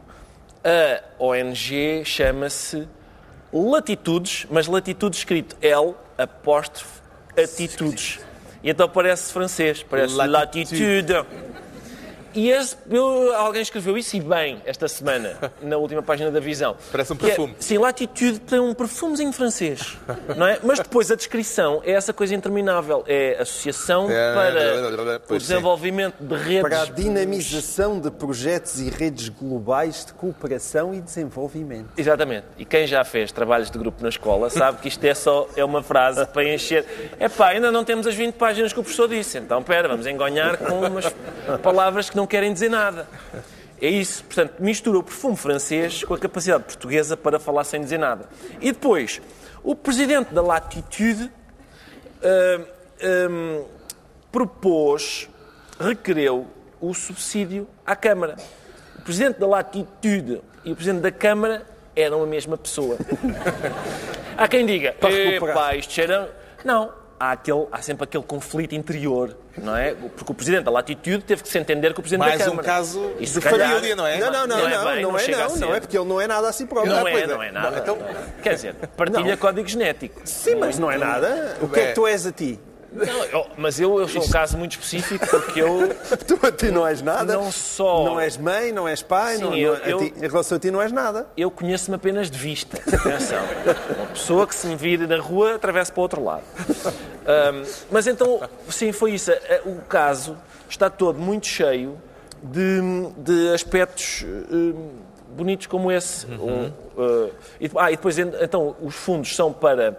a ONG chama-se Latitudes, mas Latitudes escrito L apóstrofe Atitudes. E então parece francês, parece Latitude. Latitude. E esse- eu- alguém escreveu isso e bem esta semana, na última página da Visão. Parece um é- perfume. sim, Latitude tem um perfumezinho francês, não é? Mas depois a descrição é essa coisa interminável. É associação É, para o pois sim. desenvolvimento de redes Para a dinamização de projetos e redes globais de cooperação e desenvolvimento. Exatamente. E quem já fez trabalhos de grupo na escola sabe que isto é só é uma frase para encher. É pá, ainda não temos as 20 páginas que o professor disse. Então, pera, vamos engonhar com umas palavras que não querem dizer nada. É isso. Portanto, mistura o perfume francês com a capacidade portuguesa para falar sem dizer nada. E depois, o presidente da Latitude hum, hum, propôs, requereu o subsídio à Câmara. O presidente da Latitude e o presidente da Câmara eram a mesma pessoa. há quem diga, epá, isto cheira... Não, há, aquele, há sempre aquele conflito interior, não é? Porque o presidente da Latitude teve que se entender com o presidente Mais da um Câmara. caso E de calhar- família, não é? Não, não, não, Não é não, bem, não, não é não, não é porque ele não é nada a si próprio. Não Ah, é, não é nada. Então- Quer dizer, partilha código genético. Sim, mas não é nada. O que é que tu és a ti? Não, eu- mas eu, eu sou um caso muito específico porque eu Tu a ti não és nada. Não só- Não és mãe, não és pai. Sim, não, eu- não- a eu- ti- em relação a ti não és nada. eu conheço-me apenas de vista. Atenção. Uma pessoa que se me vir na rua atravessa para o outro lado. Ahm, mas então, sim, foi isso. Eh, O caso está todo muito cheio de, de aspectos hum, bonitos como esse. Um, eh, e, ah, e depois, en- então, os fundos são para.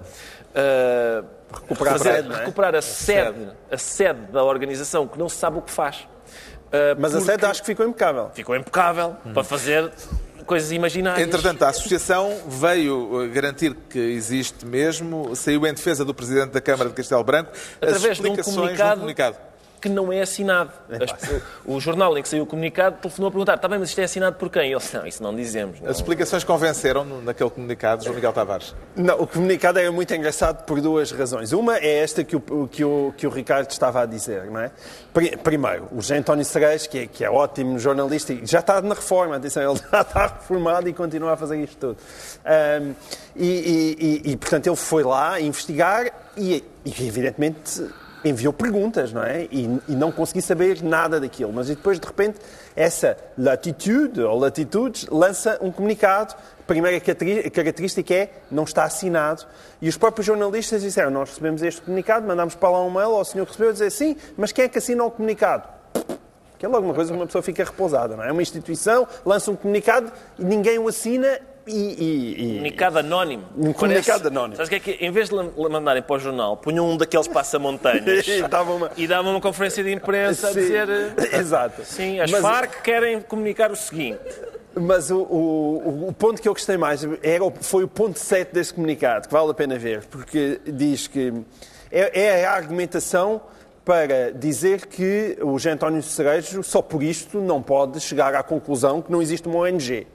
ah, Recuperar a fazer- sede, é? recuperar a sede, a sede da organização que não se sabe o que faz. Ah, Mas a sede acho que ficou impecável. ficou impecável para fazer coisas imaginárias. Entretanto, a Associação veio eh, garantir que existe mesmo, saiu em defesa do Presidente da Câmara de Castelo Branco, as Através de um explicações comunicado- de um comunicado. Que não é assinado. As- o, o jornal em que saiu o comunicado telefonou a perguntar: está bem, mas isto é assinado por quem? E ele disse: não, isso não dizemos. Não. As explicações convenceram naquele comunicado, João Miguel Tavares. Não, o comunicado era muito engraçado por duas razões. Uma é esta que o, que o, que o Ricardo estava a dizer, não é? Pri- Primeiro, o José António Cerejo, que é, que é ótimo jornalista, e já está na reforma, atenção, ele já está reformado e continua a fazer isto tudo. Ahm, e, e- e- e, portanto, ele foi lá investigar e, e, evidentemente, enviou perguntas, não é? E, e não consegui saber nada daquilo. Mas depois, de repente, essa latitude, ou latitudes, lança um comunicado. A primeira característica é não está assinado. E os próprios jornalistas disseram, nós recebemos este comunicado, mandámos para lá um mail ao senhor que recebeu, dizer sim, mas quem é que assina o comunicado? Que é logo uma coisa que uma pessoa fica repousada, não é? É uma instituição, lança um comunicado e ninguém o assina e... e- Comunicado anónimo. Um comunicado anónimo. Sabes o que é que? Em vez de mandarem para o jornal, punham um daqueles passamontanhas E dava uma- e davam uma conferência de imprensa a dizer. eh, Exato. Sim, as Mas- Farc querem comunicar o seguinte. Mas o, o- o ponto que eu gostei mais era, foi o ponto 7 deste comunicado, que vale a pena ver, porque diz que é, é a argumentação para dizer que o Jean António Cerejo, só por isto, não pode chegar à conclusão que não existe uma ONG.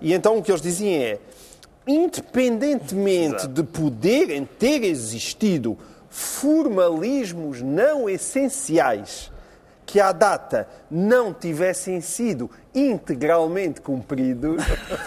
E então o que eles diziam é, independentemente de poderem ter existido formalismos não essenciais que à data não tivessem sido integralmente cumpridos,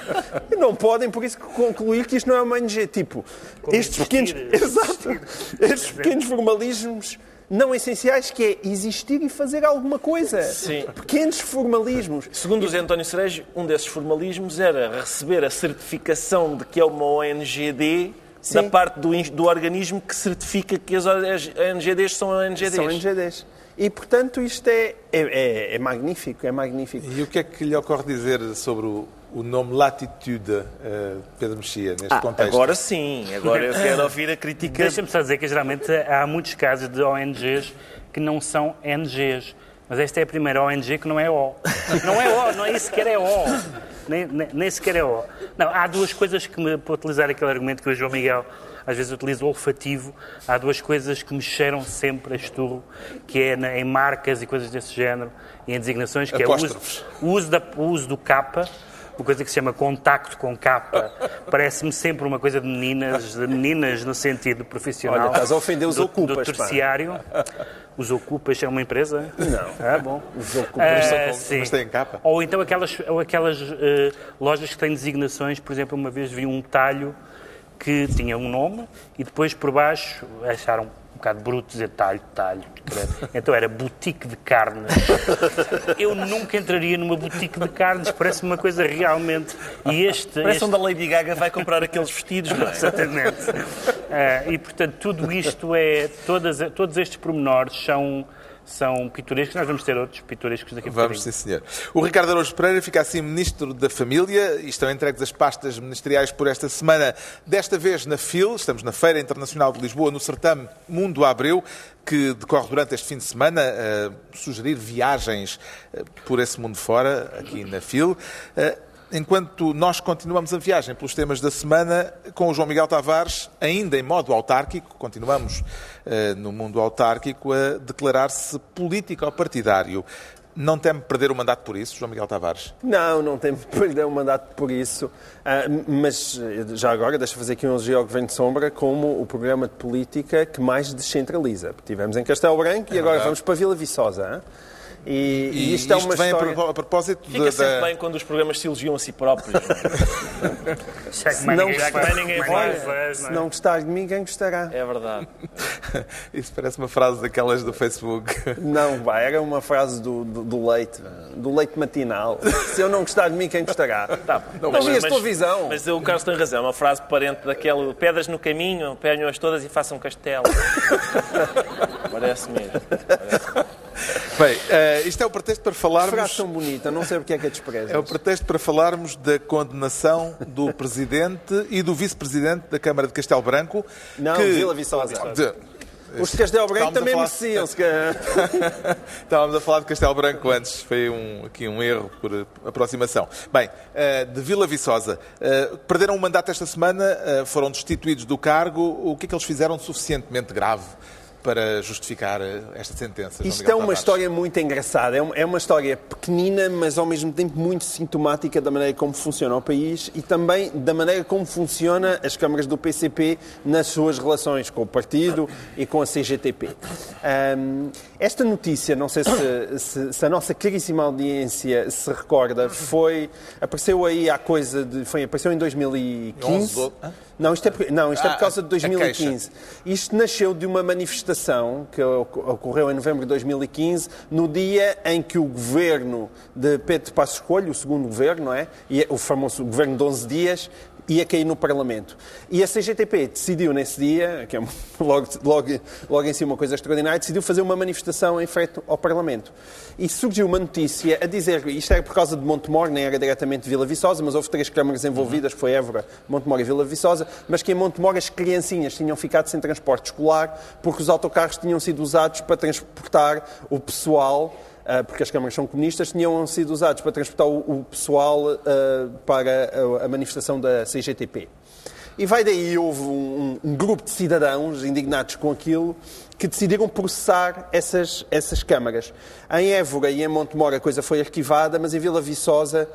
não podem, por isso, concluir que isto não é uma ONG. Tipo, estes pequenos, exato, estes pequenos formalismos não essenciais, que é existir e fazer alguma coisa. Sim. Pequenos formalismos. Segundo o José António Cerejo, um desses formalismos era receber a certificação de que é uma ONGD da Sim. parte do, do organismo que certifica que as ONGDs são ONGDs. São ONGDs. E, portanto, isto é, é, é- é magnífico, é magnífico. E o que é que lhe ocorre dizer sobre o, o nome Latitude, eh, Pedro Mexia, neste Ah, contexto? agora sim, agora eu quero ouvir a crítica. Deixa-me só dizer que geralmente há muitos casos de ONGs que não são NGs. Mas esta é a primeira ONG que não é O. Não é O, não é sequer é O. Nem, nem, nem sequer é O. Não, há duas coisas que me, para utilizar aquele argumento que o João Miguel às vezes utiliza, o olfativo, há duas coisas que me cheiram sempre a esturro, que é na- em marcas e coisas desse género, e em designações, que é o uso, o uso, da- o uso do capa, uma coisa que se chama contacto com capa, parece-me sempre uma coisa de meninas, de meninas no sentido profissional. Olha, estás a ofender os do, ocupas, Do pá. terciário. Os ocupas é uma empresa? Não. Ah, bom. Os ocupas são Ah, sim. mas têm capa? Ou então aquelas, ou aquelas eh, lojas que têm designações, por exemplo, uma vez vi um talho que tinha um nome e depois por baixo acharam bocado bruto dizer talho, talho. Então era boutique de carnes. Eu nunca entraria numa boutique de carnes, parece uma coisa realmente. E este. Parece este... onde a Lady Gaga vai comprar aqueles vestidos, não é? Exatamente. Ah, e, portanto, tudo isto é. Todas, todos estes pormenores são, são pitorescos. Nós vamos ter outros pitorescos daqui a Vamos, sim, senhor. O Ricardo Araújo Pereira fica assim Ministro da Família e estão entregues as pastas ministeriais por esta semana, desta vez na FIL, estamos na Feira Internacional de Lisboa, no certame Mundo Abreu, que decorre durante este fim de semana, a sugerir viagens eh, por esse mundo fora, aqui na FIL. Eh, Enquanto nós continuamos a viagem pelos temas da semana, com o João Miguel Tavares, ainda em modo autárquico, continuamos eh, no mundo autárquico, a declarar-se político ou partidário. Não teme perder o mandato por isso, João Miguel Tavares? Não, não tem perder o mandato por isso. Ah, mas já agora, deixa fazer aqui um elogio ao Governo de Sombra como o programa de política que mais descentraliza. Tivemos em Castelo Branco e agora verdade. vamos para Vila Viçosa. hein? E, e isto, é uma vem história... a propósito Fica da- sempre da- bem quando os programas se elogiam a si próprios. Mais Não ninguém se Se não é? gostar de mim, quem gostará? É verdade. Isso parece uma frase daquelas do Facebook. Não, vai, era uma frase do, do, do leite, do leite matinal. Se eu não gostar de mim, quem gostará? Tá. Não vias televisão. Mas o Carlos tem razão. É uma frase parente daquela pedras no caminho, peguem-as todas e façam um castelo. Parece mesmo. Bem, eh, isto é o pretexto para Frase falarmos. tão bonita, não sei porque é que a desprezas. É o pretexto para falarmos da condenação do Presidente e do Vice-Presidente da Câmara de Castelo Branco. Não, que... Vila Viçosa. Os de Castelo Branco também falar- mereciam. calhar. Estávamos a falar de Castelo Branco antes, foi um, aqui um erro por aproximação. Bem, eh, de Vila Viçosa, eh, perderam o mandato esta semana, foram destituídos do cargo. O que é que eles fizeram de suficientemente grave para justificar eh, esta sentença? João Isto Miguel é uma Tavares? história muito engraçada. É uma, é uma história pequenina, mas ao mesmo tempo muito sintomática da maneira como funciona o país e também da maneira como funciona as câmaras do PCP nas suas relações com o partido e com a CGTP. Ahm, esta notícia, não sei se, se- se a nossa caríssima audiência se recorda, foi apareceu aí há coisa de foi apareceu em 2015. 11, 12, hã? Não, isto é por, não, isto é Ah, por causa de a 2015. Isto nasceu de uma manifestação que oc- ocorreu em novembro de 2015, no dia em que o governo de Pedro Passos Coelho, o segundo governo, não é? E o famoso governo de 11 dias, ia cair no Parlamento. E a CGTP decidiu nesse dia, que é logo, logo, logo em si uma coisa extraordinária, decidiu fazer uma manifestação em frente ao Parlamento. E surgiu uma notícia a dizer, isto era por causa de Montemor, nem era diretamente Vila Viçosa, mas houve três câmaras envolvidas, foi Évora, Montemor e Vila Viçosa, mas que em Montemor as criancinhas tinham ficado sem transporte escolar porque os autocarros tinham sido usados para transportar o pessoal porque as câmaras são comunistas, tinham sido usados para transportar o, pessoal ah, para a, manifestação da CGTP. E vai daí, houve um, um grupo de cidadãos indignados com aquilo que decidiram processar essas, essas câmaras. Em Évora e em Montemor a coisa foi arquivada, mas em Vila Viçosa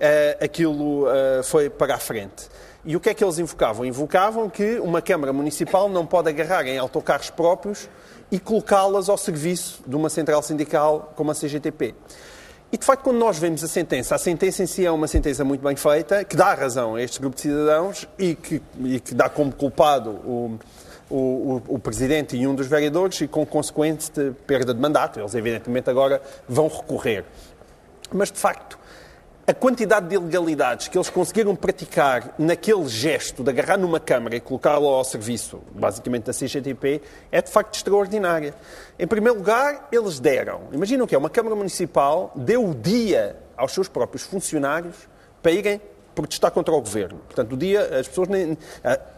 ah, aquilo ah, foi para a frente. E o que é que eles invocavam? Invocavam que uma Câmara Municipal não pode agarrar em autocarros próprios e colocá-las ao serviço de uma central sindical como a CGTP. E, de facto, quando nós vemos a sentença, a sentença em si é uma sentença muito bem feita, que dá razão a este grupo de cidadãos e que, e que dá como culpado o, o, o, Presidente e um dos vereadores e com consequente perda de mandato. Eles, evidentemente, agora vão recorrer. Mas, de facto, a quantidade de ilegalidades que eles conseguiram praticar naquele gesto de agarrar numa câmara e colocá-la ao serviço, basicamente da CGTP, é de facto extraordinária. Em primeiro lugar, eles deram, imaginam que é uma Câmara Municipal, deu o dia aos seus próprios funcionários para irem protestar contra o governo. Portanto, o dia, as pessoas, nem,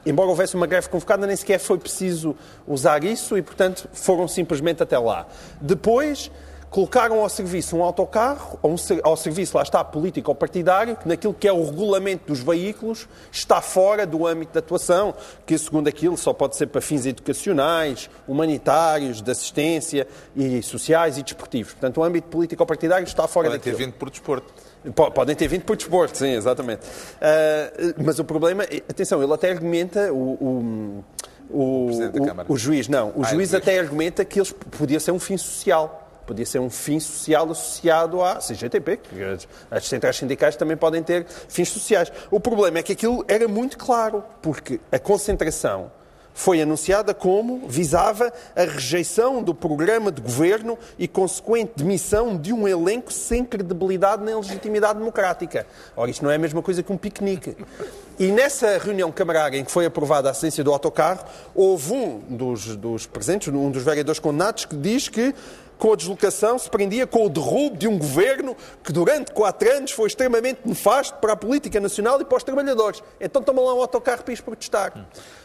embora houvesse uma greve convocada, nem sequer foi preciso usar isso e, portanto, foram simplesmente até lá. Depois, colocaram ao serviço um autocarro, ou um ao serviço, lá está, político ou partidário, que naquilo que é o regulamento dos veículos está fora do âmbito de atuação, que segundo aquilo só pode ser para fins educacionais, humanitários, de assistência e sociais e desportivos. Portanto, o âmbito político ou partidário está fora Podem ter daquilo. vindo por desporto. Po- Podem ter vindo por desporto, sim, exatamente. Ah, mas o problema, é- atenção, ele até argumenta, o, o, o, da o- o juiz, não, o Ah, é juiz. até argumenta que eles podia ser um fim social. Podia ser um fim social associado à CGTP, que as, centrais sindicais também podem ter fins sociais. O problema é que aquilo era muito claro, porque a concentração foi anunciada como visava a rejeição do programa de governo e consequente demissão de um elenco sem credibilidade nem legitimidade democrática. Ora, isto não é a mesma coisa que um piquenique. E nessa reunião camarária em que foi aprovada a assistência do autocarro, houve um dos, dos presentes, um dos vereadores condenados, que diz que com a deslocação se prendia com o derrubo de um governo que durante quatro anos foi extremamente nefasto para a política nacional e para os trabalhadores. Então toma lá um autocarro para ir protestar.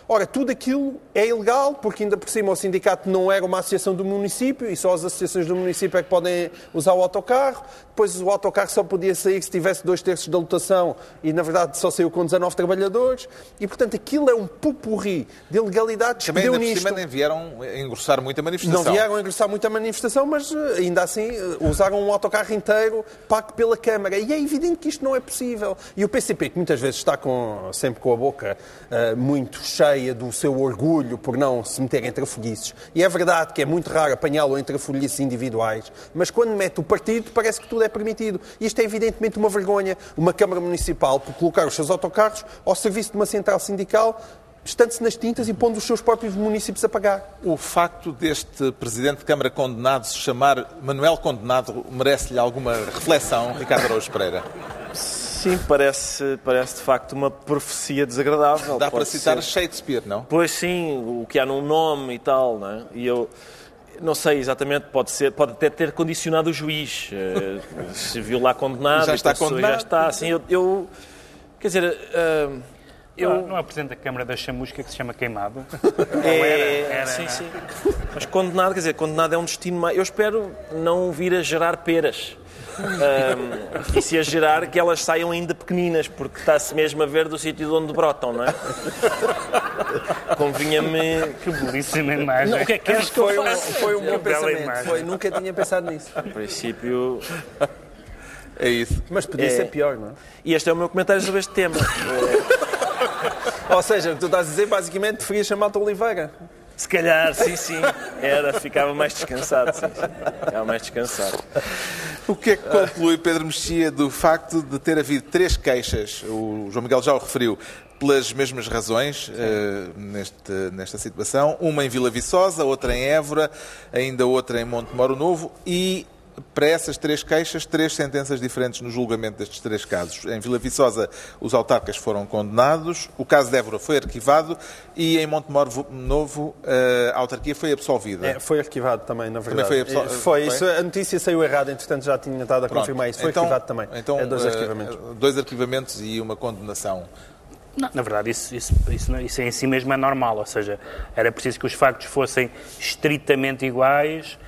Ora, tudo aquilo é ilegal, porque ainda por cima o sindicato não era uma associação do município e só as associações do município é que podem usar o autocarro. Depois o autocarro só podia sair se tivesse dois terços da lotação e, na verdade, só saiu com 19 trabalhadores. E, portanto, aquilo é um pupurri de ilegalidades Também que deu ainda por nisto. cima nem vieram engrossar muito a manifestação. Não vieram a ingressar muito a manifestação, mas eh, ainda assim eh, usaram um autocarro inteiro pago pela Câmara. E é evidente que isto não é possível. E o PCP, que muitas vezes está com, sempre com a boca eh, muito cheia do seu orgulho por não se meter em trafolhices, e é verdade que é muito raro apanhá-lo em trafolhices individuais, mas quando mete o partido parece que tudo é permitido. E isto é evidentemente uma vergonha. Uma Câmara Municipal por colocar os seus autocarros ao serviço de uma central sindical estando-se nas tintas e pondo os seus próprios municípios a pagar. O facto deste Presidente de Câmara condenado se chamar Manuel Condenado merece-lhe alguma reflexão, Ricardo Araújo Pereira? Sim, parece, parece de facto uma profecia desagradável. Dá para citar ser. Shakespeare, não? Pois sim, o que há num nome e tal, não é? E eu não sei exatamente, pode ser, pode até ter condicionado o juiz. eh, Se viu lá condenado, Já está condenado. Já está, assim, eu, eu quer dizer, eh, eu. Não é o Presidente da Câmara da Chamusca que se chama Queimado? é, era, era, sim, não é? sim. Mas condenado, quer dizer, condenado é um destino mais. Eu espero não vir a gerar peras. Ahm, e se a gerar, que elas saiam ainda pequeninas, porque está-se mesmo a ver do sítio de onde brotam, não é? convinha-me. Que belíssima imagem. Não, o que é que queres que eu Foi um, faça? foi um bom Bela pensamento. imagem. Foi, nunca tinha pensado nisso. Em princípio. É isso. Mas podia É. ser pior, não é? E este é o meu comentário sobre este tema. Ou seja, o que tu estás a dizer, basicamente, preferias chamar-te Oliveira. Se calhar, sim, sim. Era, ficava mais descansado. Sim, sim. Ficava mais descansado. O que é que conclui Pedro Mexia do facto de ter havido três queixas, o João Miguel já o referiu, pelas mesmas razões eh, neste, nesta situação, uma em Vila Viçosa, outra em Évora, ainda outra em Montemoro Novo e para essas três queixas, três sentenças diferentes no julgamento destes três casos. Em Vila Viçosa, os autarcas foram condenados, o caso de Évora foi arquivado e em Montemoro Novo, eh, a autarquia foi absolvida. É, foi arquivado também, na verdade. foi absol- É, foi, foi? isso, a notícia saiu errada, entretanto já tinha estado a Pronto. confirmar isso. Foi Então- arquivado também. Então, é dois eh, arquivamentos. dois arquivamentos e uma condenação. Não, na verdade, isso, isso, isso, isso em si mesmo é normal, ou seja, era preciso que os factos fossem estritamente iguais, eh,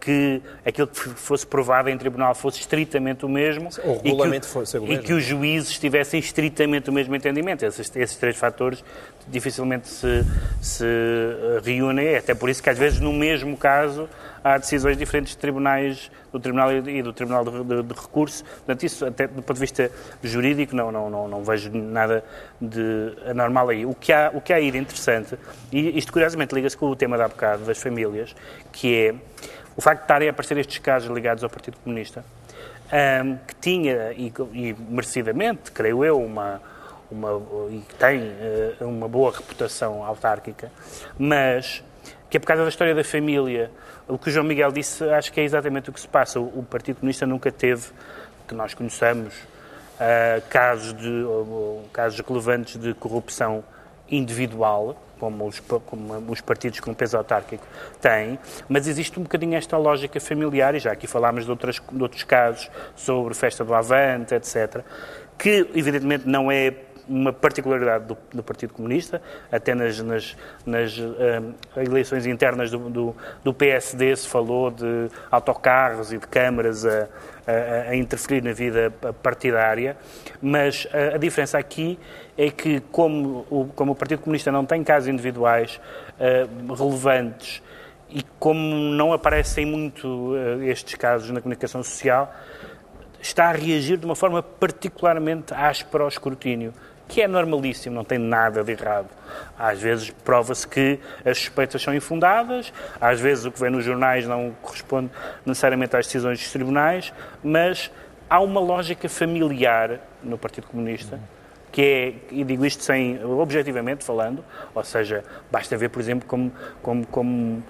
que aquilo que fosse provado em tribunal fosse estritamente o mesmo O e que regulamento fosse o e mesmo. que os juízes tivessem estritamente o mesmo entendimento. Esses, esses três fatores dificilmente se, se eh, reúnem, até por isso que às vezes no mesmo caso há decisões diferentes de tribunais, do Tribunal e do Tribunal de, de- de Recurso. Portanto, isso até do ponto de vista jurídico não, não, não, não vejo nada de anormal aí. O que há, o que há aí de interessante, e isto curiosamente liga-se com o tema da bocado das famílias, que é o facto de estarem a aparecer estes casos ligados ao Partido Comunista, ahm, que tinha, e, e merecidamente, creio eu, uma, uma, e tem eh, uma boa reputação autárquica, mas que é por causa da história da família. O que o João Miguel disse, acho que é exatamente o que se passa. O, Partido Comunista nunca teve, que nós conheçamos, ah, casos, de, ou- casos relevantes de corrupção individual, como os, como os partidos com peso autárquico têm, mas existe um bocadinho esta lógica familiar, e já aqui falámos de, outras, de outros casos sobre festa do Avante, etc., que evidentemente não é uma particularidade do, do Partido Comunista, até nas, nas, nas ah, eleições internas do, do, do PSD se falou de autocarros e de câmaras a, a, a interferir na vida partidária, mas a, a diferença aqui é que, como o, como o Partido Comunista não tem casos individuais ah, relevantes e como não aparecem muito ah, estes casos na comunicação social, está a reagir de uma forma particularmente áspera ao escrutínio, que é normalíssimo, não tem nada de errado. Às vezes prova-se que as suspeitas são infundadas, às vezes o que vem nos jornais não corresponde necessariamente às decisões dos tribunais, mas há uma lógica familiar no Partido Comunista que é, e digo isto sem, objetivamente falando, ou seja, basta ver, por exemplo, como, como, como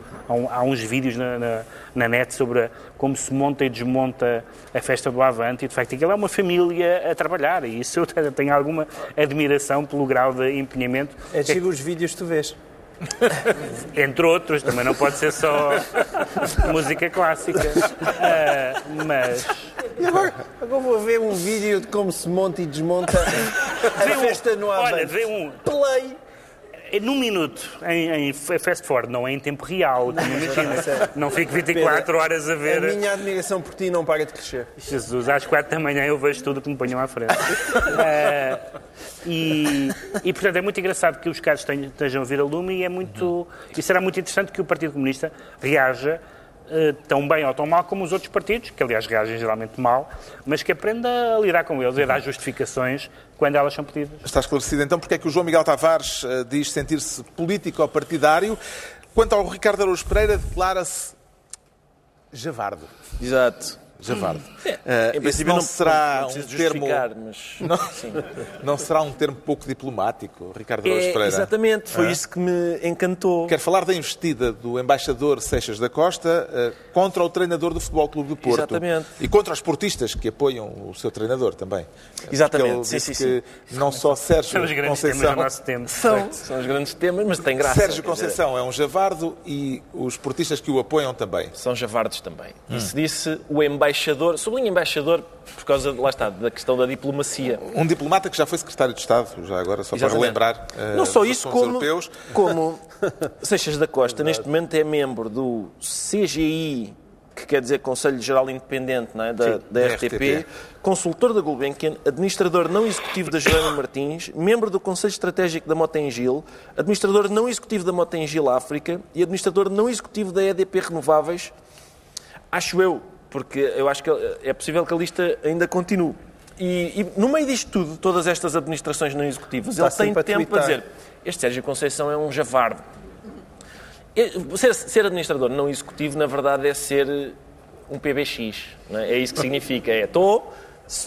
há, uns vídeos na, na, na net sobre como se monta e desmonta a festa do Avante, e de facto aquilo é uma família a trabalhar, e isso eu tenho- tenho alguma admiração pelo grau de empenhamento, É de os vídeos que tu vês. entre outros, também não pode ser só música clássica, Ah, mas... E agora, agora vou ver um vídeo de como se monta e desmonta a Vê um- festa no Avante. Olha, vê um, Play. É num minuto, em, em fast forward, não é em tempo real, como imagina. Não fico 24 horas a A ver. minha admiração por ti não para de crescer. Jesus, às 4 da manhã eu vejo tudo o que me ponham à frente. Eh, e, e, portanto, é muito engraçado que os casos tenham- estejam a vir a lume e é muito. E será muito interessante que o Partido Comunista reaja tão bem ou tão mal como os outros partidos, que aliás reagem geralmente mal, mas que aprenda a lidar com eles e a dar justificações quando elas são pedidas. Está esclarecido então porque é que o João Miguel Tavares eh, diz sentir-se político ou partidário. Quanto ao Ricardo Araújo Pereira, declara-se javardo. Exato. Javardo. Em isso princípio, não, não, será não um preciso termo mas... Não. Sim. não será um termo pouco diplomático, Ricardo É, Pereira. exatamente, foi Ah. isso que me encantou. Quero falar da investida do embaixador Seixas da Costa eh, contra o treinador do Futebol Clube do Porto. Exatamente. E contra os portistas que apoiam o seu treinador também. Exatamente, Porque ele sim, sim, que não só Sérgio São os grandes temas Conceição... do nosso tempo. São, são os grandes temas, mas tem graça. Sérgio dizer, Conceição é um javardo e os portistas que o apoiam também. São javardos também. Hum. E se disse o embaixador, sublinho embaixador por causa, lá está, da questão da diplomacia. Um diplomata que já foi secretário de Estado, já agora, só para Exatamente. relembrar. eh, Não só dos isso, como, europeus. como Seixas da Costa, neste momento, é membro do CGI, que que quer dizer Conselho Geral Independente é? da, da RTP, RTP. consultor da Gulbenkian, administrador não executivo da Joana Martins, membro do Conselho Estratégico da Motengil, administrador não executivo da Motengil África e administrador não executivo da EDP Renováveis. Acho eu, porque eu acho que é possível que a lista ainda continue. E, e no meio disto tudo, todas estas administrações não executivas, Está ele tem tempo para dizer este Sérgio Conceição é um javardo. É- Ser, ser administrador não executivo, na verdade, é ser um PBX. é? É isso que significa. É, estou...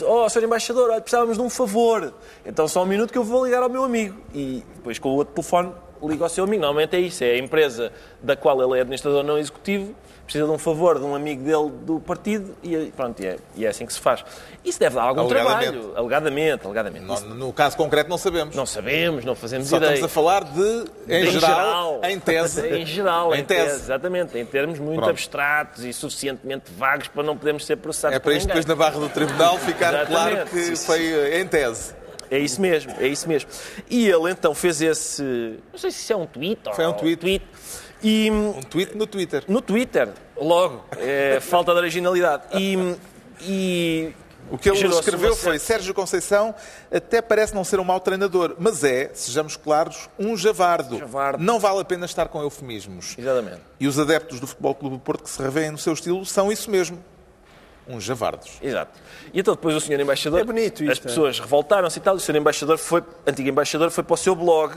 Oh, Sr. Embaixador, precisávamos de um favor. Então só um minuto que eu vou ligar ao meu amigo. E depois com o outro telefone liga ao seu amigo. Normalmente é isso. É a empresa da qual ele é administrador não executivo, precisa de um favor de um amigo dele do partido e pronto, e é, e é assim que se faz. Isso deve dar algum Alegadamente. trabalho. Alegadamente. alegadamente. No, no caso concreto não sabemos. não sabemos, não fazemos Só ideia. estamos a falar de, em, geral, em tese. em geral, em, Em tese. tese. Exatamente, em termos muito Pronto. abstratos e suficientemente vagos para não podermos ser processados É para isto depois na barra do tribunal ficar Exatamente. claro que foi eh, em tese. É isso mesmo, é isso mesmo. E ele então fez esse. Não sei se isso é um tweet ou Foi um tweet. E Um tweet no Twitter. no Twitter, logo, é falta de originalidade. E. e O que ele escreveu foi Sérgio Conceição até parece não ser um mau treinador, mas é, sejamos claros, um javardo. Javardo. Não vale a pena estar com eufemismos. Exatamente. E os adeptos do Futebol Clube do Porto que se revêem no seu estilo são isso mesmo. Uns javardos. Exato. E então depois o senhor embaixador, É bonito isto, as pessoas revoltaram-se e tal, o senhor embaixador foi, antigo embaixador, foi para o seu blog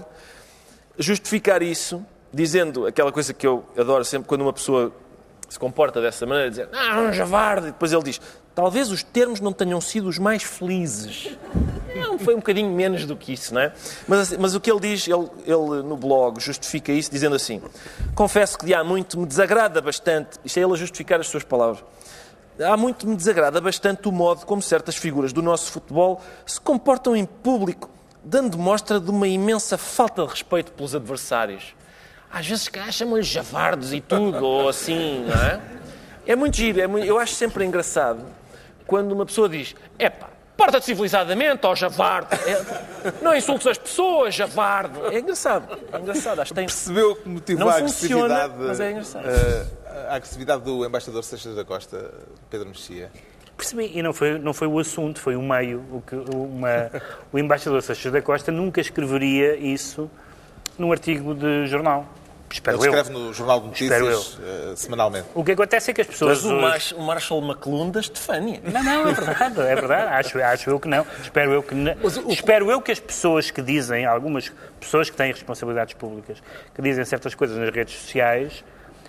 justificar isso, dizendo aquela coisa que eu adoro sempre quando uma pessoa se comporta dessa maneira, dizer, ah, um javardo, e depois ele diz, talvez os termos não tenham sido os mais felizes. Não, foi um bocadinho menos do que isso, não é? Mas, assim, mas o que ele diz, ele, ele no blog justifica isso dizendo assim, confesso que de há muito me desagrada bastante, isto é ele a justificar as suas palavras, Há muito me desagrada bastante o modo como certas figuras do nosso futebol se comportam em público, dando mostra de uma imensa falta de respeito pelos adversários. Às vezes, se calhar, chamam-lhes javardos e tudo, ou assim, não é? É muito giro, é muito- eu acho sempre engraçado quando uma pessoa diz: epá, porta-te civilizadamente, ó javardo. É, não insultes as pessoas, javardo. É engraçado, é engraçado, acho que tem. Percebeu que motivou Não a funciona, agressividade, mas é engraçado. eh, a agressividade do embaixador Seixas da Costa, Pedro Mexia? Percebi, e não foi, não foi o assunto, foi o meio. O, que, uma, o embaixador Seixas da Costa nunca escreveria isso num artigo de jornal. Espero Ele eu. escreve no Jornal de Espero Notícias eh, semanalmente. O que acontece é que as pessoas. Mas o, Marsh- o Marshall McLuhan da Estefânia. Não, não, é verdade, é verdade. Acho, acho eu que não. Espero eu que não. Espero eu que as pessoas que dizem, algumas pessoas que têm responsabilidades públicas, que dizem certas coisas nas redes sociais,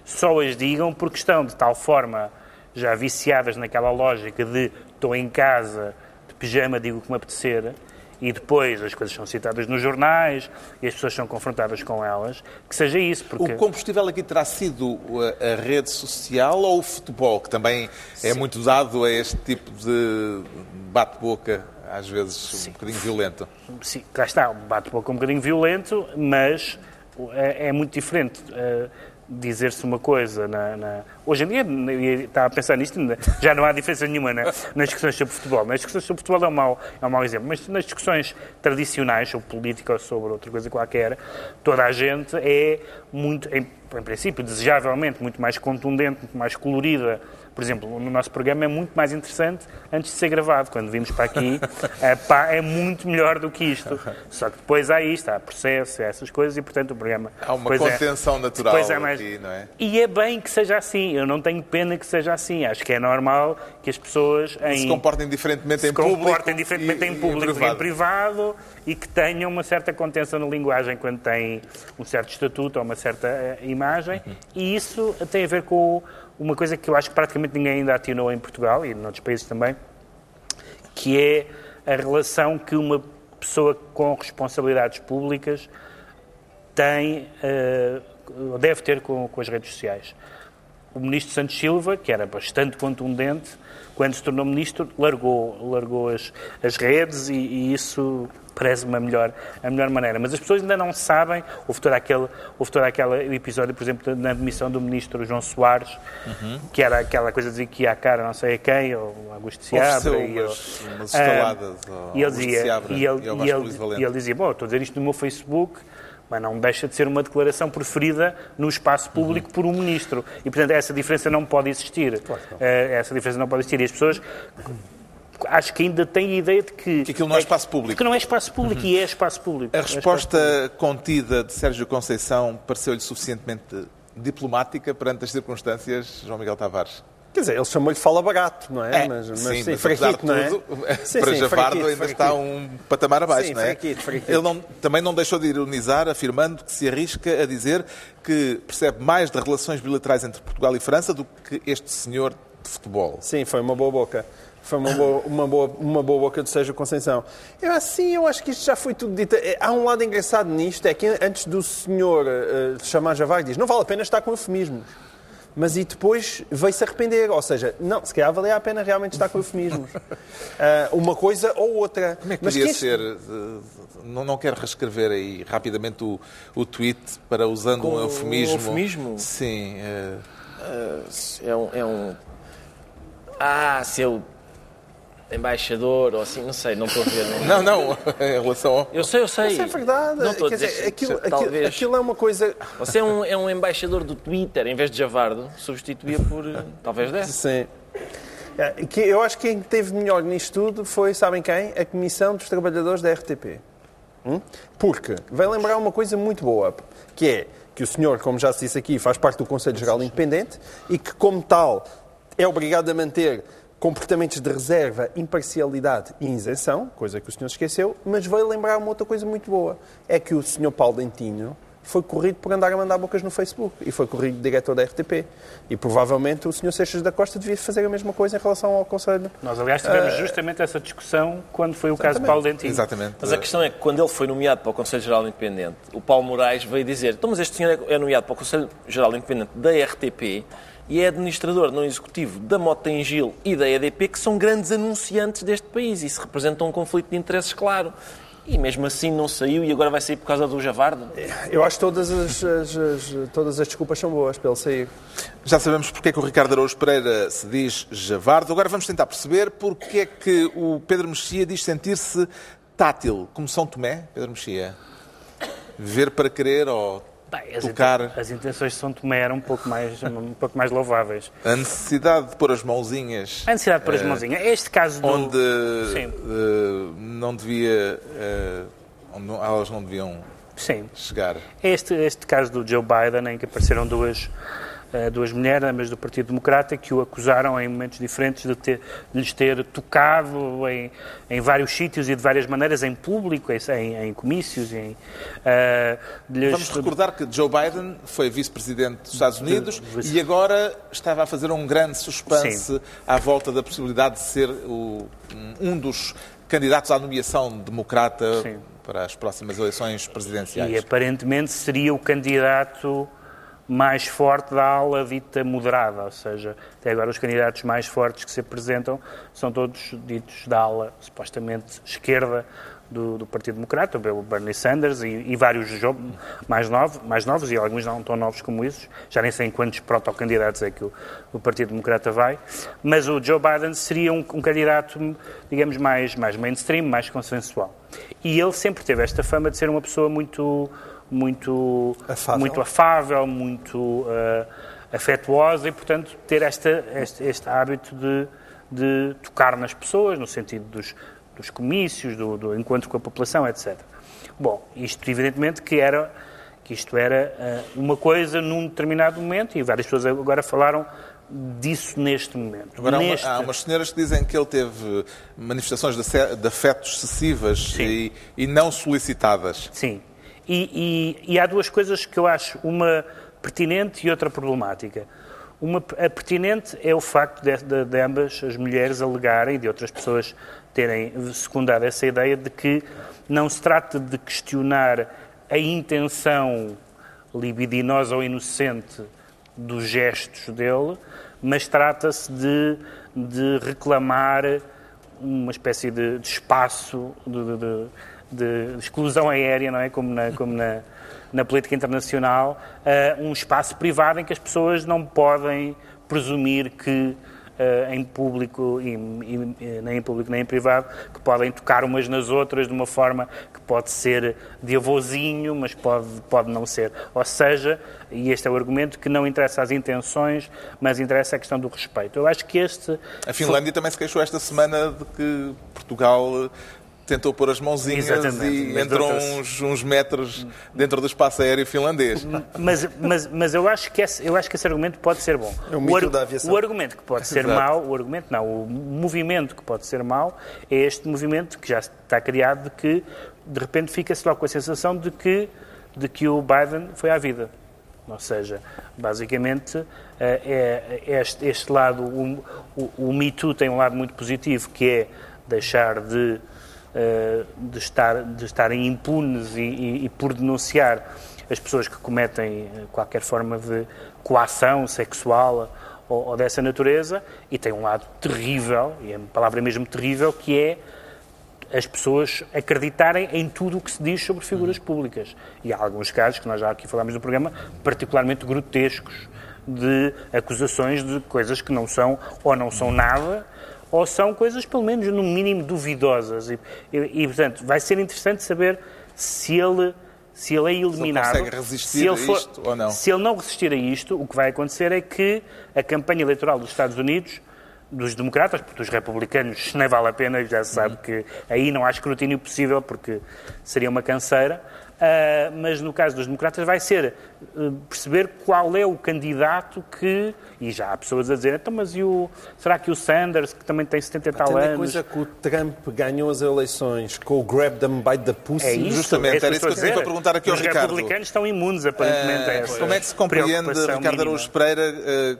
só as digam porque estão de tal forma já viciadas naquela lógica de estou em casa, de pijama, digo o que me apetecer, e depois as coisas são citadas nos jornais e as pessoas são confrontadas com elas, que seja isso. Porque... O combustível aqui terá sido a, a rede social ou o futebol, que também é muito dado a este tipo de bate-boca, às vezes um bocadinho violento? Sim, cá está, um bate-boca um bocadinho violento, mas é, é muito diferente eh, dizer-se uma coisa na, na- Hoje em dia, estava a pensar nisto, já não há diferença nenhuma na- nas discussões sobre futebol. Nas discussões sobre futebol é um, mau, é um mau exemplo, mas nas discussões tradicionais sobre política ou sobre outra coisa qualquer, toda a gente é muito, em, em princípio, desejavelmente muito mais contundente, muito mais colorida. Por exemplo, no nosso programa é muito mais interessante antes de ser gravado. Quando vimos para aqui, é, pá, é muito melhor do que isto. Só que depois há isto, há processo, há essas coisas e, portanto, o programa... Há uma é- contenção natural depois é mais- aqui, não é? E é bem que seja assim. Eu não tenho pena que seja assim. Acho que é normal que as pessoas em Se comportem diferentemente se em público. comportem diferentemente e- em público e em privado. privado e que tenham uma certa contenção na linguagem quando têm um certo estatuto ou uma certa eh, imagem. Uhum. E isso tem a ver com uma coisa que eu acho que praticamente ninguém ainda atinou em Portugal e noutros países também, que é a relação que uma pessoa com responsabilidades públicas tem, eh, deve ter com, com as redes sociais. O ministro Santos Silva, que era bastante contundente, quando se tornou ministro, largou, largou as, as redes e, e isso parece-me a melhor, a melhor maneira. Mas as pessoas ainda não sabem. Houve todo aquele, houve todo aquele episódio, por exemplo, na demissão do ministro João Soares, que era aquela coisa de dizer que ia à cara não sei a quem, ou Augusto Seabra. E umas, umas Ah, estaladas ao e ele dizia, e ele, e ele- Luís Valente. e ele dizia, bom, estou a dizer isto no meu Facebook, mas não deixa de ser uma declaração preferida no espaço público por um ministro. E, portanto, essa diferença não pode existir. Eh, essa diferença não pode existir. E as pessoas acho que ainda têm a ideia de que... Que aquilo não é espaço público. Que não é espaço público e é espaço público. A É espaço resposta contida de Sérgio Conceição pareceu-lhe suficientemente diplomática perante as circunstâncias, João Miguel Tavares? Quer dizer, ele chamou-lhe fala barato, não é? Mas, mas sim, sim, mas de fraquito, não é? Sim, para sim, Javardo fraquito, ainda fraquito. está um patamar abaixo, Sim, não é? fraquito, fraquito. Ele não- também não deixou de ironizar, afirmando que se arrisca a dizer que percebe mais das relações bilaterais entre Portugal e França do que este senhor de futebol. Sim, foi uma boa boca. Foi uma boa, uma boa, uma boa boca de Sérgio Conceição. Eu, assim, eu acho que isto já foi tudo dito. É, Há um lado engraçado nisto, é que antes do senhor eh, chamar Javar, diz não vale a pena estar com eufemismos. Mas e depois veio-se arrepender. Ou seja, não, se calhar valia a pena realmente estar com eufemismos. Ah, uma coisa ou outra. Como é que Mas podia quem- ser? eh, Não, não quero reescrever aí rapidamente o, o tweet para usando Com um um eufemismo. eufemismo? Sim. eh, É um, é um. Ah, seu embaixador, ou assim, não sei, não estou a ver. Não. Não, não, em relação ao. Eu sei, eu sei. Isso é verdade. Não estou a Quer dizer dizer, aquilo, talvez. aquilo é uma coisa. Você é um, é um embaixador do Twitter, em vez de Javardo, substituía por. eh, talvez dessa. Sim. É, que eu acho que quem teve melhor nisto tudo foi, sabem quem? A Comissão dos Trabalhadores da RTP. Hum? Porque vai lembrar uma coisa muito boa, que é que o senhor, como já se disse aqui, faz parte do Conselho Geral Independente e que, como tal, é obrigado a manter comportamentos de reserva, imparcialidade e isenção, coisa que o senhor esqueceu, mas veio lembrar uma outra coisa muito boa, é que o senhor Paulo Dentinho foi corrido por andar a mandar bocas no Facebook e foi corrido de diretor da RTP. E provavelmente o senhor Seixas da Costa devia fazer a mesma coisa em relação ao Conselho. Nós, aliás, tivemos justamente essa discussão quando foi o caso de Paulo Dentinho. Exatamente. Mas a questão é que quando ele foi nomeado para o Conselho Geral Independente, o Paulo Moraes veio dizer: então, mas este senhor é nomeado para o Conselho Geral Independente da RTP e é administrador não executivo da Motengil e da EDP, que são grandes anunciantes deste país e se representam um conflito de interesses claro. E mesmo assim não saiu e agora vai sair por causa do Javardo? Eu acho que todas as, as- as- todas as desculpas são boas para ele sair. Já sabemos porque é que o Ricardo Araújo Pereira se diz javardo. Agora vamos tentar perceber porque é que o Pedro Mexia diz sentir-se tátil, como São Tomé, Pedro Mexia. Ver para querer ou Bem, as, tocar. inten- as intenções de São Tomé eram um pouco mais, um pouco mais louváveis. A necessidade de pôr as mãozinhas A necessidade de pôr as mãozinhas. Este caso do... onde eh, não devia. eh, onde não- elas não deviam Sim. chegar. Este, este caso do Joe Biden, em que apareceram duas, eh, duas mulheres, ambas do Partido Democrata, que o acusaram em momentos diferentes de, ter, de lhes ter tocado em, em vários sítios e de várias maneiras, em público, em, em comícios, em, eh, de lhes- Vamos recordar que Joe Biden foi vice-presidente dos Estados Unidos vice- e agora estava a fazer um grande suspense à volta da possibilidade de ser o- um dos candidatos à nomeação democrata Sim. para as próximas eleições presidenciais. E aparentemente seria o candidato mais forte da ala dita moderada, ou seja, até agora os candidatos mais fortes que se apresentam são todos ditos da ala supostamente esquerda do, do Partido Democrata, o Bernie Sanders e, e vários mais, novos, mais novos, e alguns não tão novos como esses, já nem sei em quantos protocandidatos é que o, o Partido Democrata vai, mas o Joe Biden seria um, um candidato, digamos, mais, mais mainstream, mais consensual. E ele sempre teve esta fama de ser uma pessoa muito muito Afável. muito afável, muito eh, afetuosa e, portanto, ter esta, este, este hábito de, de tocar nas pessoas, no sentido dos, dos comícios, do, do encontro com a população, etc. Bom, isto evidentemente que era que isto era eh, uma coisa num determinado momento e várias pessoas agora falaram disso neste momento. Agora, há, uma- neste... há umas senhoras que dizem que ele teve manifestações de, de afeto excessivas e, e não solicitadas. Sim. E, e- e há duas coisas que eu acho, uma pertinente e outra problemática. Uma, a pertinente é o facto de, de- de ambas as mulheres alegarem e de outras pessoas terem secundado essa ideia de que não se trata de questionar a intenção libidinosa ou inocente dos gestos dele, mas trata-se de, de reclamar uma espécie de, de espaço de, de- de- exclusão aérea, não é? Como na, como na, na política internacional, eh, um espaço privado em que as pessoas não podem presumir que uh, em público e, e, nem em público nem em privado, que podem tocar umas nas outras de uma forma que pode ser de avôzinho, mas pode, pode não ser. Ou seja, e este é o argumento, que não interessa as intenções, mas interessa a questão do respeito. Eu acho que este... A Finlândia também se queixou esta semana de que Portugal tentou pôr as mãozinhas Exatamente. e entrou uns, uns, metros dentro do espaço aéreo finlandês. Mas, mas, mas eu, acho que esse, eu acho que esse argumento pode ser bom. É o, mito o, da aviação. o argumento que pode ser mau, o argumento não, o movimento que pode ser mau é este movimento que já está criado de que de repente fica-se logo com a sensação de que, de que o Biden foi à vida. Ou seja, basicamente, é, é este, este lado, o, o, o Me Too tem um lado muito positivo, que é deixar de eh, de, estar, de estarem impunes e, e, e, por denunciar as pessoas que cometem eh, qualquer forma de coação sexual ou, ou, dessa natureza, e tem um lado terrível, e a palavra é mesmo terrível, que é as pessoas acreditarem em tudo o que se diz sobre figuras públicas. E há alguns casos, que nós já aqui falámos no programa, particularmente grotescos, de acusações de coisas que não são ou não são nada ou são coisas, pelo menos, no mínimo duvidosas. E, e, e portanto, vai ser interessante saber se ele se ele é eliminado, se ele se ele for. Se ele não resistir a isto, o que vai acontecer é que a campanha eleitoral dos Estados Unidos, dos democratas, porque dos republicanos nem vale a pena, já se sabe uhum. que aí não há escrutínio possível, porque seria uma canseira, Uh, mas no caso dos democratas vai ser uh, perceber qual é o candidato que. E já há pessoas a dizer, então, mas e o, será que o Sanders, que também tem 70 e tal anos. a coisa que o Trump ganhou as eleições com o grab them by the pussy. É isso, Justamente, é era isso que eu tinha para perguntar aqui ao Ricardo. Os republicanos estão imunes, aparentemente, uh, a essa Como é que se compreende, Ricardo Araújo Pereira,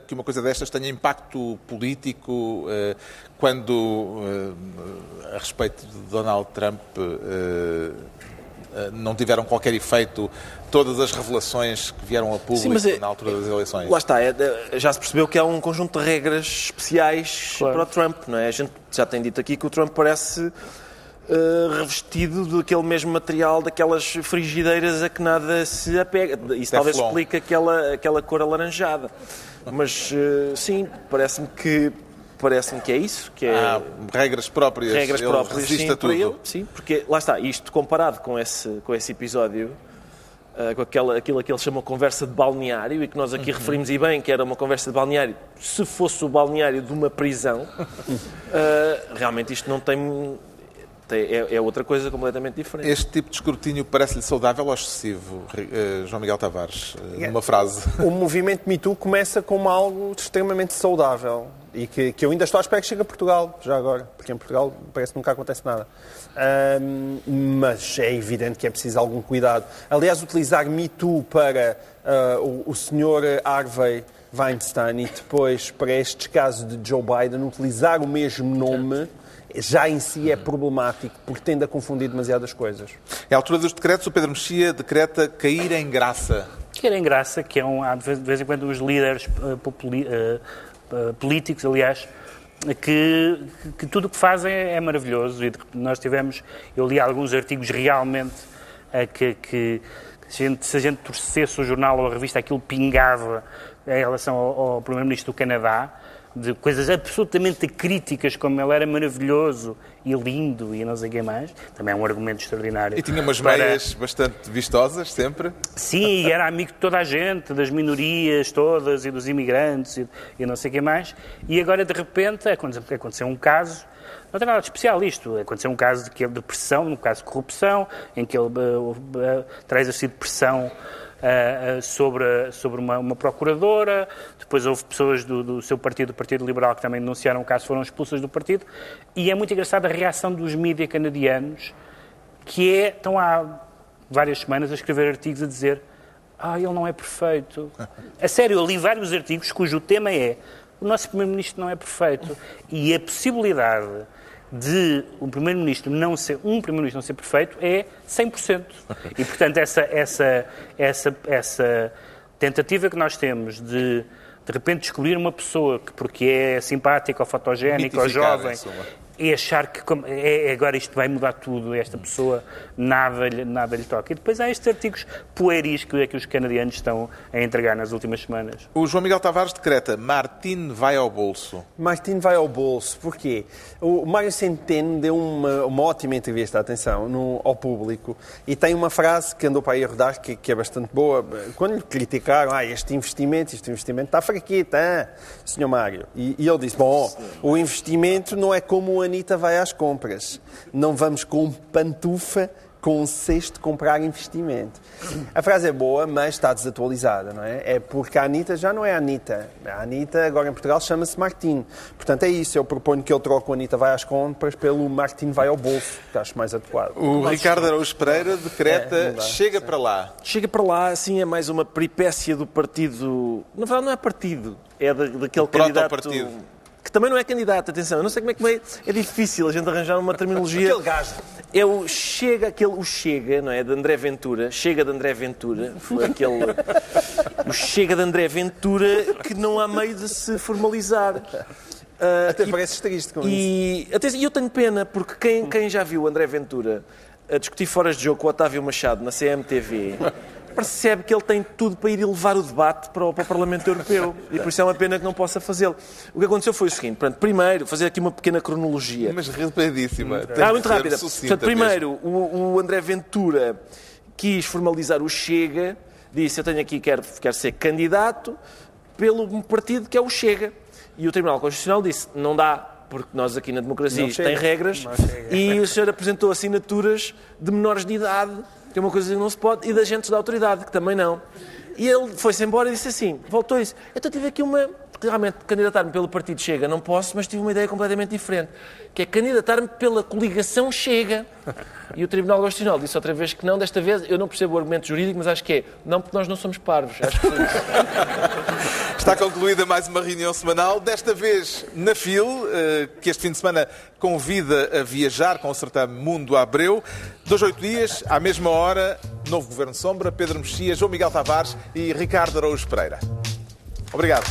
que uma coisa destas tenha impacto político quando, a respeito de Donald Trump eh, não tiveram qualquer efeito todas as revelações que vieram a público Sim, é, na altura das eleições. Lá está, é, já se percebeu que há um conjunto de regras especiais claro. para o Trump, não é? A gente já tem dito aqui que o Trump parece uh, revestido daquele mesmo material daquelas frigideiras a que nada se apega. Isso talvez explique aquela, aquela cor alaranjada. Mas, uh, sim, parece-me que parece-me que é isso. Que é... Há regras próprias. Regras ele próprias, sim, a tudo. Ele, sim, porque lá está, isto comparado com esse, com esse episódio, uh, com aquela, aquilo que ele chama conversa de balneário, e que nós aqui uhum. referimos e bem que era uma conversa de balneário, se fosse o balneário de uma prisão, uh, realmente isto não tem. É, é, outra coisa completamente diferente. Este tipo de escrutínio parece-lhe saudável ou excessivo, uh, João Miguel Tavares? Uh, numa frase. O movimento Me Too começa como algo extremamente saudável e que, que eu ainda estou à espera que chegue a Portugal, já agora, porque em Portugal parece que nunca acontece nada. Um, mas é evidente que é preciso algum cuidado. Aliás, utilizar Me Too para uh, o, o senhor Harvey Weinstein e depois para estes casos de Joe Biden, utilizar o mesmo nome já em si é problemático, porque tende a confundir demasiadas coisas. É a altura dos decretos, o Pedro Mexia decreta cair em graça. Cair em graça, que é um, há de vez em quando os líderes uh, populi, uh, políticos, aliás, que, que tudo o que fazem é maravilhoso. E nós tivemos, eu li alguns artigos realmente uh, que, que se, a gente, se a gente torcesse o jornal ou a revista, aquilo pingava em relação ao, ao Primeiro-Ministro do Canadá de coisas absolutamente críticas, como ele era maravilhoso e lindo e não sei o que mais. Também é um argumento extraordinário. E tinha umas para... meias bastante vistosas, sempre? Sim, e era amigo de toda a gente, das minorias todas e dos imigrantes e, e não sei o que mais. E agora, de repente, aconteceu um caso não tem nada de especial isto. Aconteceu um caso de, de pressão, um caso de corrupção, em que ele uh, uh, terá exercido pressão uh, sobre, sobre uma, uma, procuradora, depois houve pessoas do, do, seu partido, do Partido Liberal, que também denunciaram o caso, foram expulsas do partido, e é muito engraçada a reação dos mídias canadianos, que é, estão há várias semanas a escrever artigos a dizer ah, ele não é perfeito. A sério, eu li vários artigos cujo tema é o nosso Primeiro-Ministro não é perfeito. E a possibilidade de o primeiro-ministro não ser um primeiro-ministro não ser perfeito é 100%. E portanto essa essa essa essa tentativa que nós temos de de repente descobrir uma pessoa que porque é simpática ou fotogénica ou jovem e achar que como, é, agora isto vai mudar tudo, esta pessoa nada, lhe- nada lhe toca. E depois há estes artigos pueris que, é que os canadianos estão a entregar nas últimas semanas. O João Miguel Tavares decreta Martin vai ao bolso. Martin vai ao bolso. Porquê? O Mário Centeno deu uma, uma ótima entrevista, atenção, no- ao público. E tem uma frase que andou para aí a rodar que, que é bastante boa. Quando lhe criticaram, ah, este investimento, este investimento está fraquito, hein, Sr. Mário? E, e ele disse, bom, o investimento não é como a Anitta vai às compras. Não vamos com pantufa com um cesto comprar investimento. A frase é boa, mas está desatualizada, não é? É porque a Anitta já não é a Anitta. A Anitta, agora em Portugal, chama-se Martim. Portanto, é isso. Eu proponho que ele troque o Anitta vai às compras pelo Martim vai ao bolso, que acho mais adequado. O Ricardo Araújo Pereira decreta É, dá, chega para lá. Chega para lá, assim, é mais uma peripécia do partido. Na verdade, não é partido, é da, daquele candidato. proto-partido. Que também não é candidato, atenção. Eu não sei como é que é, é difícil a gente arranjar uma terminologia. Aquele gajo. É o Chega, aquele, o Chega, não é? De André Ventura. Chega de André Ventura. Foi aquele. O Chega de André Ventura que não há meio de se formalizar. Ah, Até e- parece triste com isso. e até, e eu tenho pena, porque quem, quem já viu o André Ventura a discutir foras de jogo com o Otávio Machado na CMTV percebe que ele tem tudo para ir elevar o debate para o, para o Parlamento Europeu e por isso é uma pena que não possa fazê-lo. O que aconteceu foi o seguinte: portanto, primeiro, fazer aqui uma pequena cronologia. Mas rapidíssima. Tem Ah, muito rápida. Portanto, primeiro, o, o André Ventura quis formalizar o Chega, disse: Eu tenho aqui, quero, quero ser candidato pelo partido que é o Chega. E o Tribunal Constitucional disse: Não dá, porque nós aqui na democracia Não tem regras. E o senhor apresentou assinaturas de menores de idade, é uma coisa que não se pode, e de agentes da autoridade, que também não. E ele foi-se embora e disse assim: voltou e disse: Então tive aqui uma. Realmente, candidatar-me pelo Partido Chega não posso, mas tive uma ideia completamente diferente, que é candidatar-me pela coligação Chega. E o Tribunal Constitucional disse outra vez que não, desta vez eu não percebo o argumento jurídico, mas acho que é não porque nós não somos parvos. Acho que. Está concluída mais uma reunião semanal, desta vez na FIL, eh, que este fim de semana convida a viajar com o certame Mundo Abreu. Dois, oito dias, à mesma hora, novo Governo Sombra, Pedro Mexia, João Miguel Tavares e Ricardo Araújo Pereira. Obrigado.